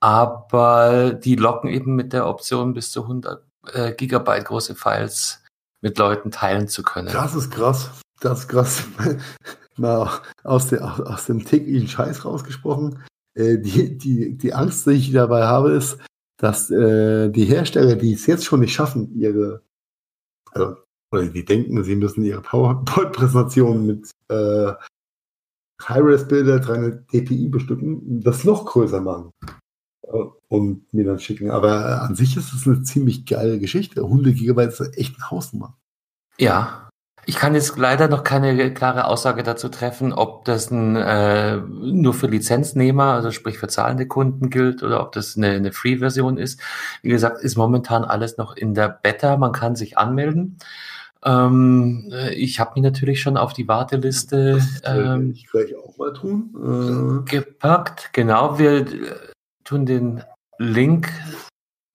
Aber die locken eben mit der Option bis zu 100 äh, Gigabyte große Files mit Leuten teilen zu können. Das ist krass. Das ist krass. Mal aus, der, aus dem täglichen Scheiß rausgesprochen. Äh, die, die, die Angst, die ich dabei habe, ist, dass äh, die Hersteller, die es jetzt schon nicht schaffen, ihre, also, oder die denken, sie müssen ihre PowerPoint-Präsentation mit äh, High-Res-Bilder 300 dpi bestücken, das noch größer machen. und mir dann schicken. Aber an sich ist es eine ziemlich geile Geschichte. 100 Gigabyte ist echt eine Hausnummer. Ja, ich kann jetzt leider noch keine klare Aussage dazu treffen, ob das ein, äh, nur für Lizenznehmer, also sprich für zahlende Kunden gilt, oder ob das eine, eine Free-Version ist. Wie gesagt, ist momentan alles noch in der Beta. Man kann sich anmelden. Ähm, äh, ich habe mich natürlich schon auf die Warteliste das, ähm, ich gleich auch mal tun. Äh. gepackt. Genau, wir äh, tun den Link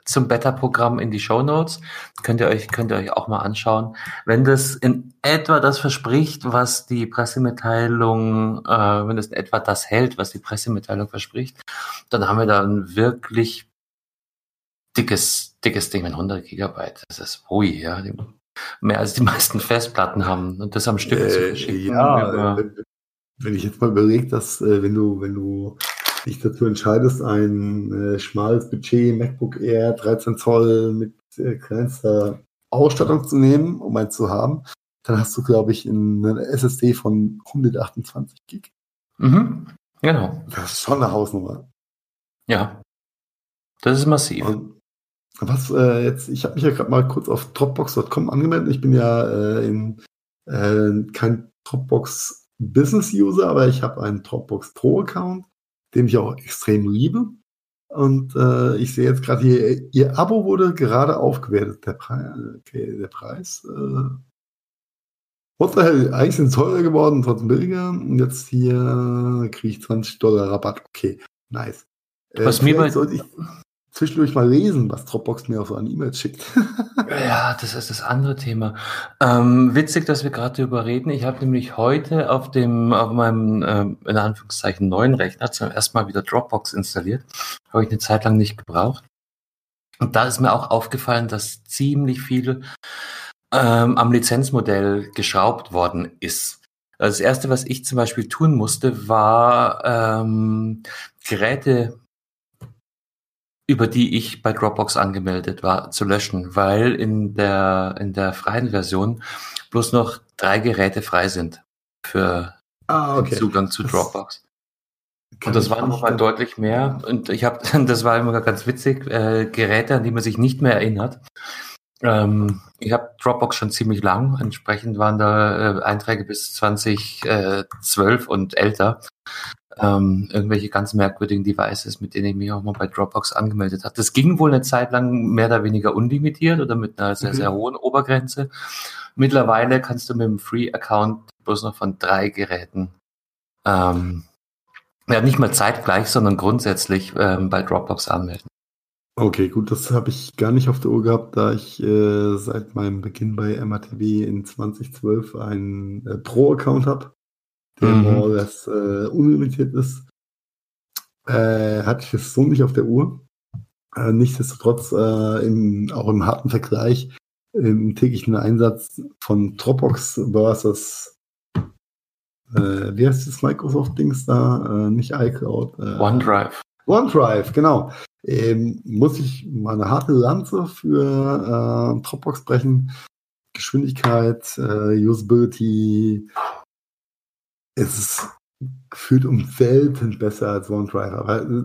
zum Beta-Programm in die Show Notes. Könnt ihr euch, könnt ihr euch auch mal anschauen. Wenn das in etwa das verspricht, was die Pressemitteilung, äh, wenn das in etwa das hält, was die Pressemitteilung verspricht, dann haben wir da ein wirklich dickes, dickes Ding mit 100 Gigabyte. Das ist hui, ja. Mehr als die meisten Festplatten haben und das am Stück äh, zu verschicken. Ja, wenn ich jetzt mal überlege, dass äh, wenn du, wenn du dich dazu entscheidest, ein äh, schmales Budget MacBook Air 13 Zoll mit äh, kleinster Ausstattung zu nehmen, um eins zu haben, dann hast du, glaube ich, eine SSD von 128 Gig. Mhm, genau. Das ist schon eine Hausnummer. Ja, das ist massiv. Und was äh, jetzt, ich habe mich ja gerade mal kurz auf Dropbox.com angemeldet. Ich bin ja äh, in, äh, kein Dropbox Business User, aber ich habe einen Dropbox Pro Account den ich auch extrem liebe. Und äh, ich sehe jetzt gerade hier, ihr Abo wurde gerade aufgewertet. Der, Preis, okay, der Preis. Äh, what the hell? Eigentlich sind es teurer geworden, trotzdem billiger. Und jetzt hier kriege ich 20 Dollar Rabatt. Okay, nice. Äh, Was mir bei, ich, zwischendurch mal lesen, was Dropbox mir auch so an E-Mails schickt. ja, das ist das andere Thema. Ähm, witzig, dass wir gerade darüber reden. Ich habe nämlich heute auf dem, auf meinem, ähm, in Anführungszeichen, neuen Rechner zum ersten Mal wieder Dropbox installiert. Habe ich eine Zeit lang nicht gebraucht. Und da ist mir auch aufgefallen, dass ziemlich viel ähm, am Lizenzmodell geschraubt worden ist. Das erste, was ich zum Beispiel tun musste, war ähm, Geräte über die ich bei Dropbox angemeldet war, zu löschen, weil in der, in der freien Version bloß noch drei Geräte frei sind für ah, okay. Zugang zu Dropbox. Und das waren nochmal deutlich mehr. Und ich habe, das war immer ganz witzig, äh, Geräte, an die man sich nicht mehr erinnert. Ähm, ich habe Dropbox schon ziemlich lang. Entsprechend waren da äh, Einträge bis 2012 und älter ähm, irgendwelche ganz merkwürdigen Devices, mit denen ich mich auch mal bei Dropbox angemeldet habe. Das ging wohl eine Zeit lang mehr oder weniger unlimitiert oder mit einer sehr, mhm. sehr hohen Obergrenze. Mittlerweile kannst du mit dem Free-Account bloß noch von drei Geräten, ähm, ja, nicht mal zeitgleich, sondern grundsätzlich ähm, bei Dropbox anmelden. Okay, gut, das habe ich gar nicht auf der Uhr gehabt, da ich äh, seit meinem Beginn bei MATV in 2012 einen äh, Pro-Account habe der mhm. less äh, unlimitiert ist. Äh, hatte ich es so nicht auf der Uhr. Äh, nichtsdestotrotz, äh, im, auch im harten Vergleich, im täglichen Einsatz von Dropbox versus äh, wie heißt das Microsoft-Dings da? Äh, nicht iCloud. Äh, OneDrive. OneDrive, genau. Ähm, muss ich mal eine harte Lanze für äh, Dropbox brechen. Geschwindigkeit, äh, Usability, es ist gefühlt um Welten besser als OneDrive. Aber äh,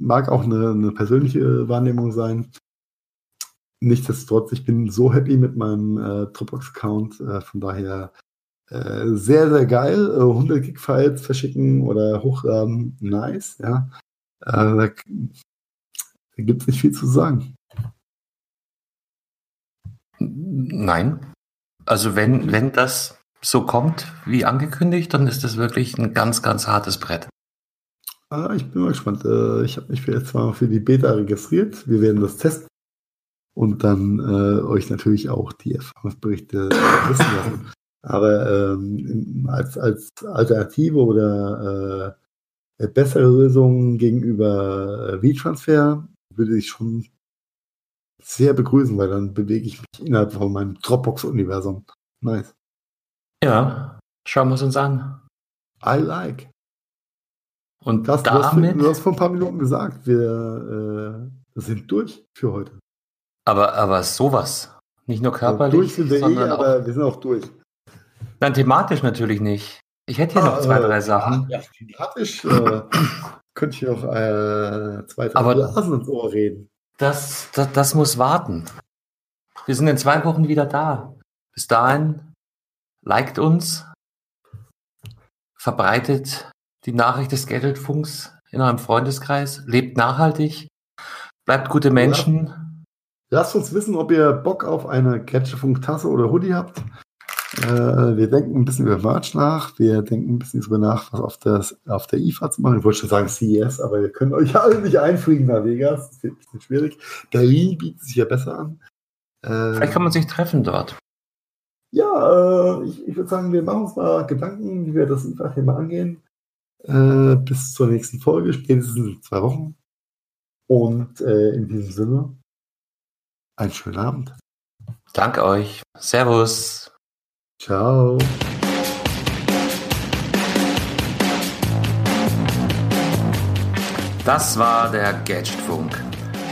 mag auch eine, eine persönliche Wahrnehmung sein. Nichtsdestotrotz, ich bin so happy mit meinem äh, Dropbox-Account. Äh, von daher äh, sehr, sehr geil. 100 äh, Gig-Files verschicken oder hochladen, nice. Ja. Äh, da, gibt es nicht viel zu sagen. Nein. Also wenn, wenn das so kommt, wie angekündigt, dann ist das wirklich ein ganz, ganz hartes Brett. Ah, ich bin mal gespannt. Äh, ich habe mich jetzt mal für die Beta registriert. Wir werden das testen und dann äh, euch natürlich auch die Erfahrungsberichte wissen lassen. Aber ähm, als, als Alternative oder äh, bessere Lösung gegenüber äh, V-Transfer würde ich schon sehr begrüßen, weil dann bewege ich mich innerhalb von meinem Dropbox-Universum. Nice. Ja, schauen wir es uns an. I like. Und das, damit, du, hast, vor ein paar Minuten gesagt, wir äh, sind durch für heute. Aber, aber sowas. Nicht nur körperlich. durch sind wir eh, aber wir sind auch durch. Dann thematisch natürlich nicht. Ich hätte hier ah, noch zwei, drei Sachen. Ja, die hatte ich. Äh, könnte ich auch äh, zwei, drei Aber Blasen ins Ohr reden. Das, das, das muss warten. Wir sind in zwei Wochen wieder da. Bis dahin, liked uns, verbreitet die Nachricht des Geldfunks in eurem Freundeskreis, lebt nachhaltig, bleibt gute Menschen. Lasst uns wissen, ob ihr Bock auf eine Gadgetfunk-Tasse oder Hoodie habt. Äh, wir denken ein bisschen über Merch nach. Wir denken ein bisschen darüber nach, was auf, das, auf der IFA zu machen. Ich wollte schon sagen CES, aber ihr könnt euch alle nicht einfliegen nach Vegas. Das wird ein bisschen schwierig. Berlin bietet sich ja besser an. Äh, Vielleicht kann man sich treffen dort. Ja, äh, ich, ich würde sagen, wir machen uns mal Gedanken, wie wir das IFA-Thema angehen. Äh, bis zur nächsten Folge, spätestens in zwei Wochen. Und äh, in diesem Sinne, einen schönen Abend. Danke euch. Servus. Ciao. Das war der Gadgetfunk.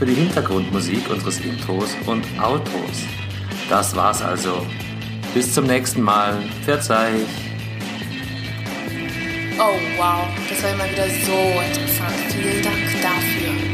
für die Hintergrundmusik unseres Intros und Outros. Das war's also. Bis zum nächsten Mal. Verzeih. Oh wow, das war immer wieder so interessant. Vielen Dank dafür.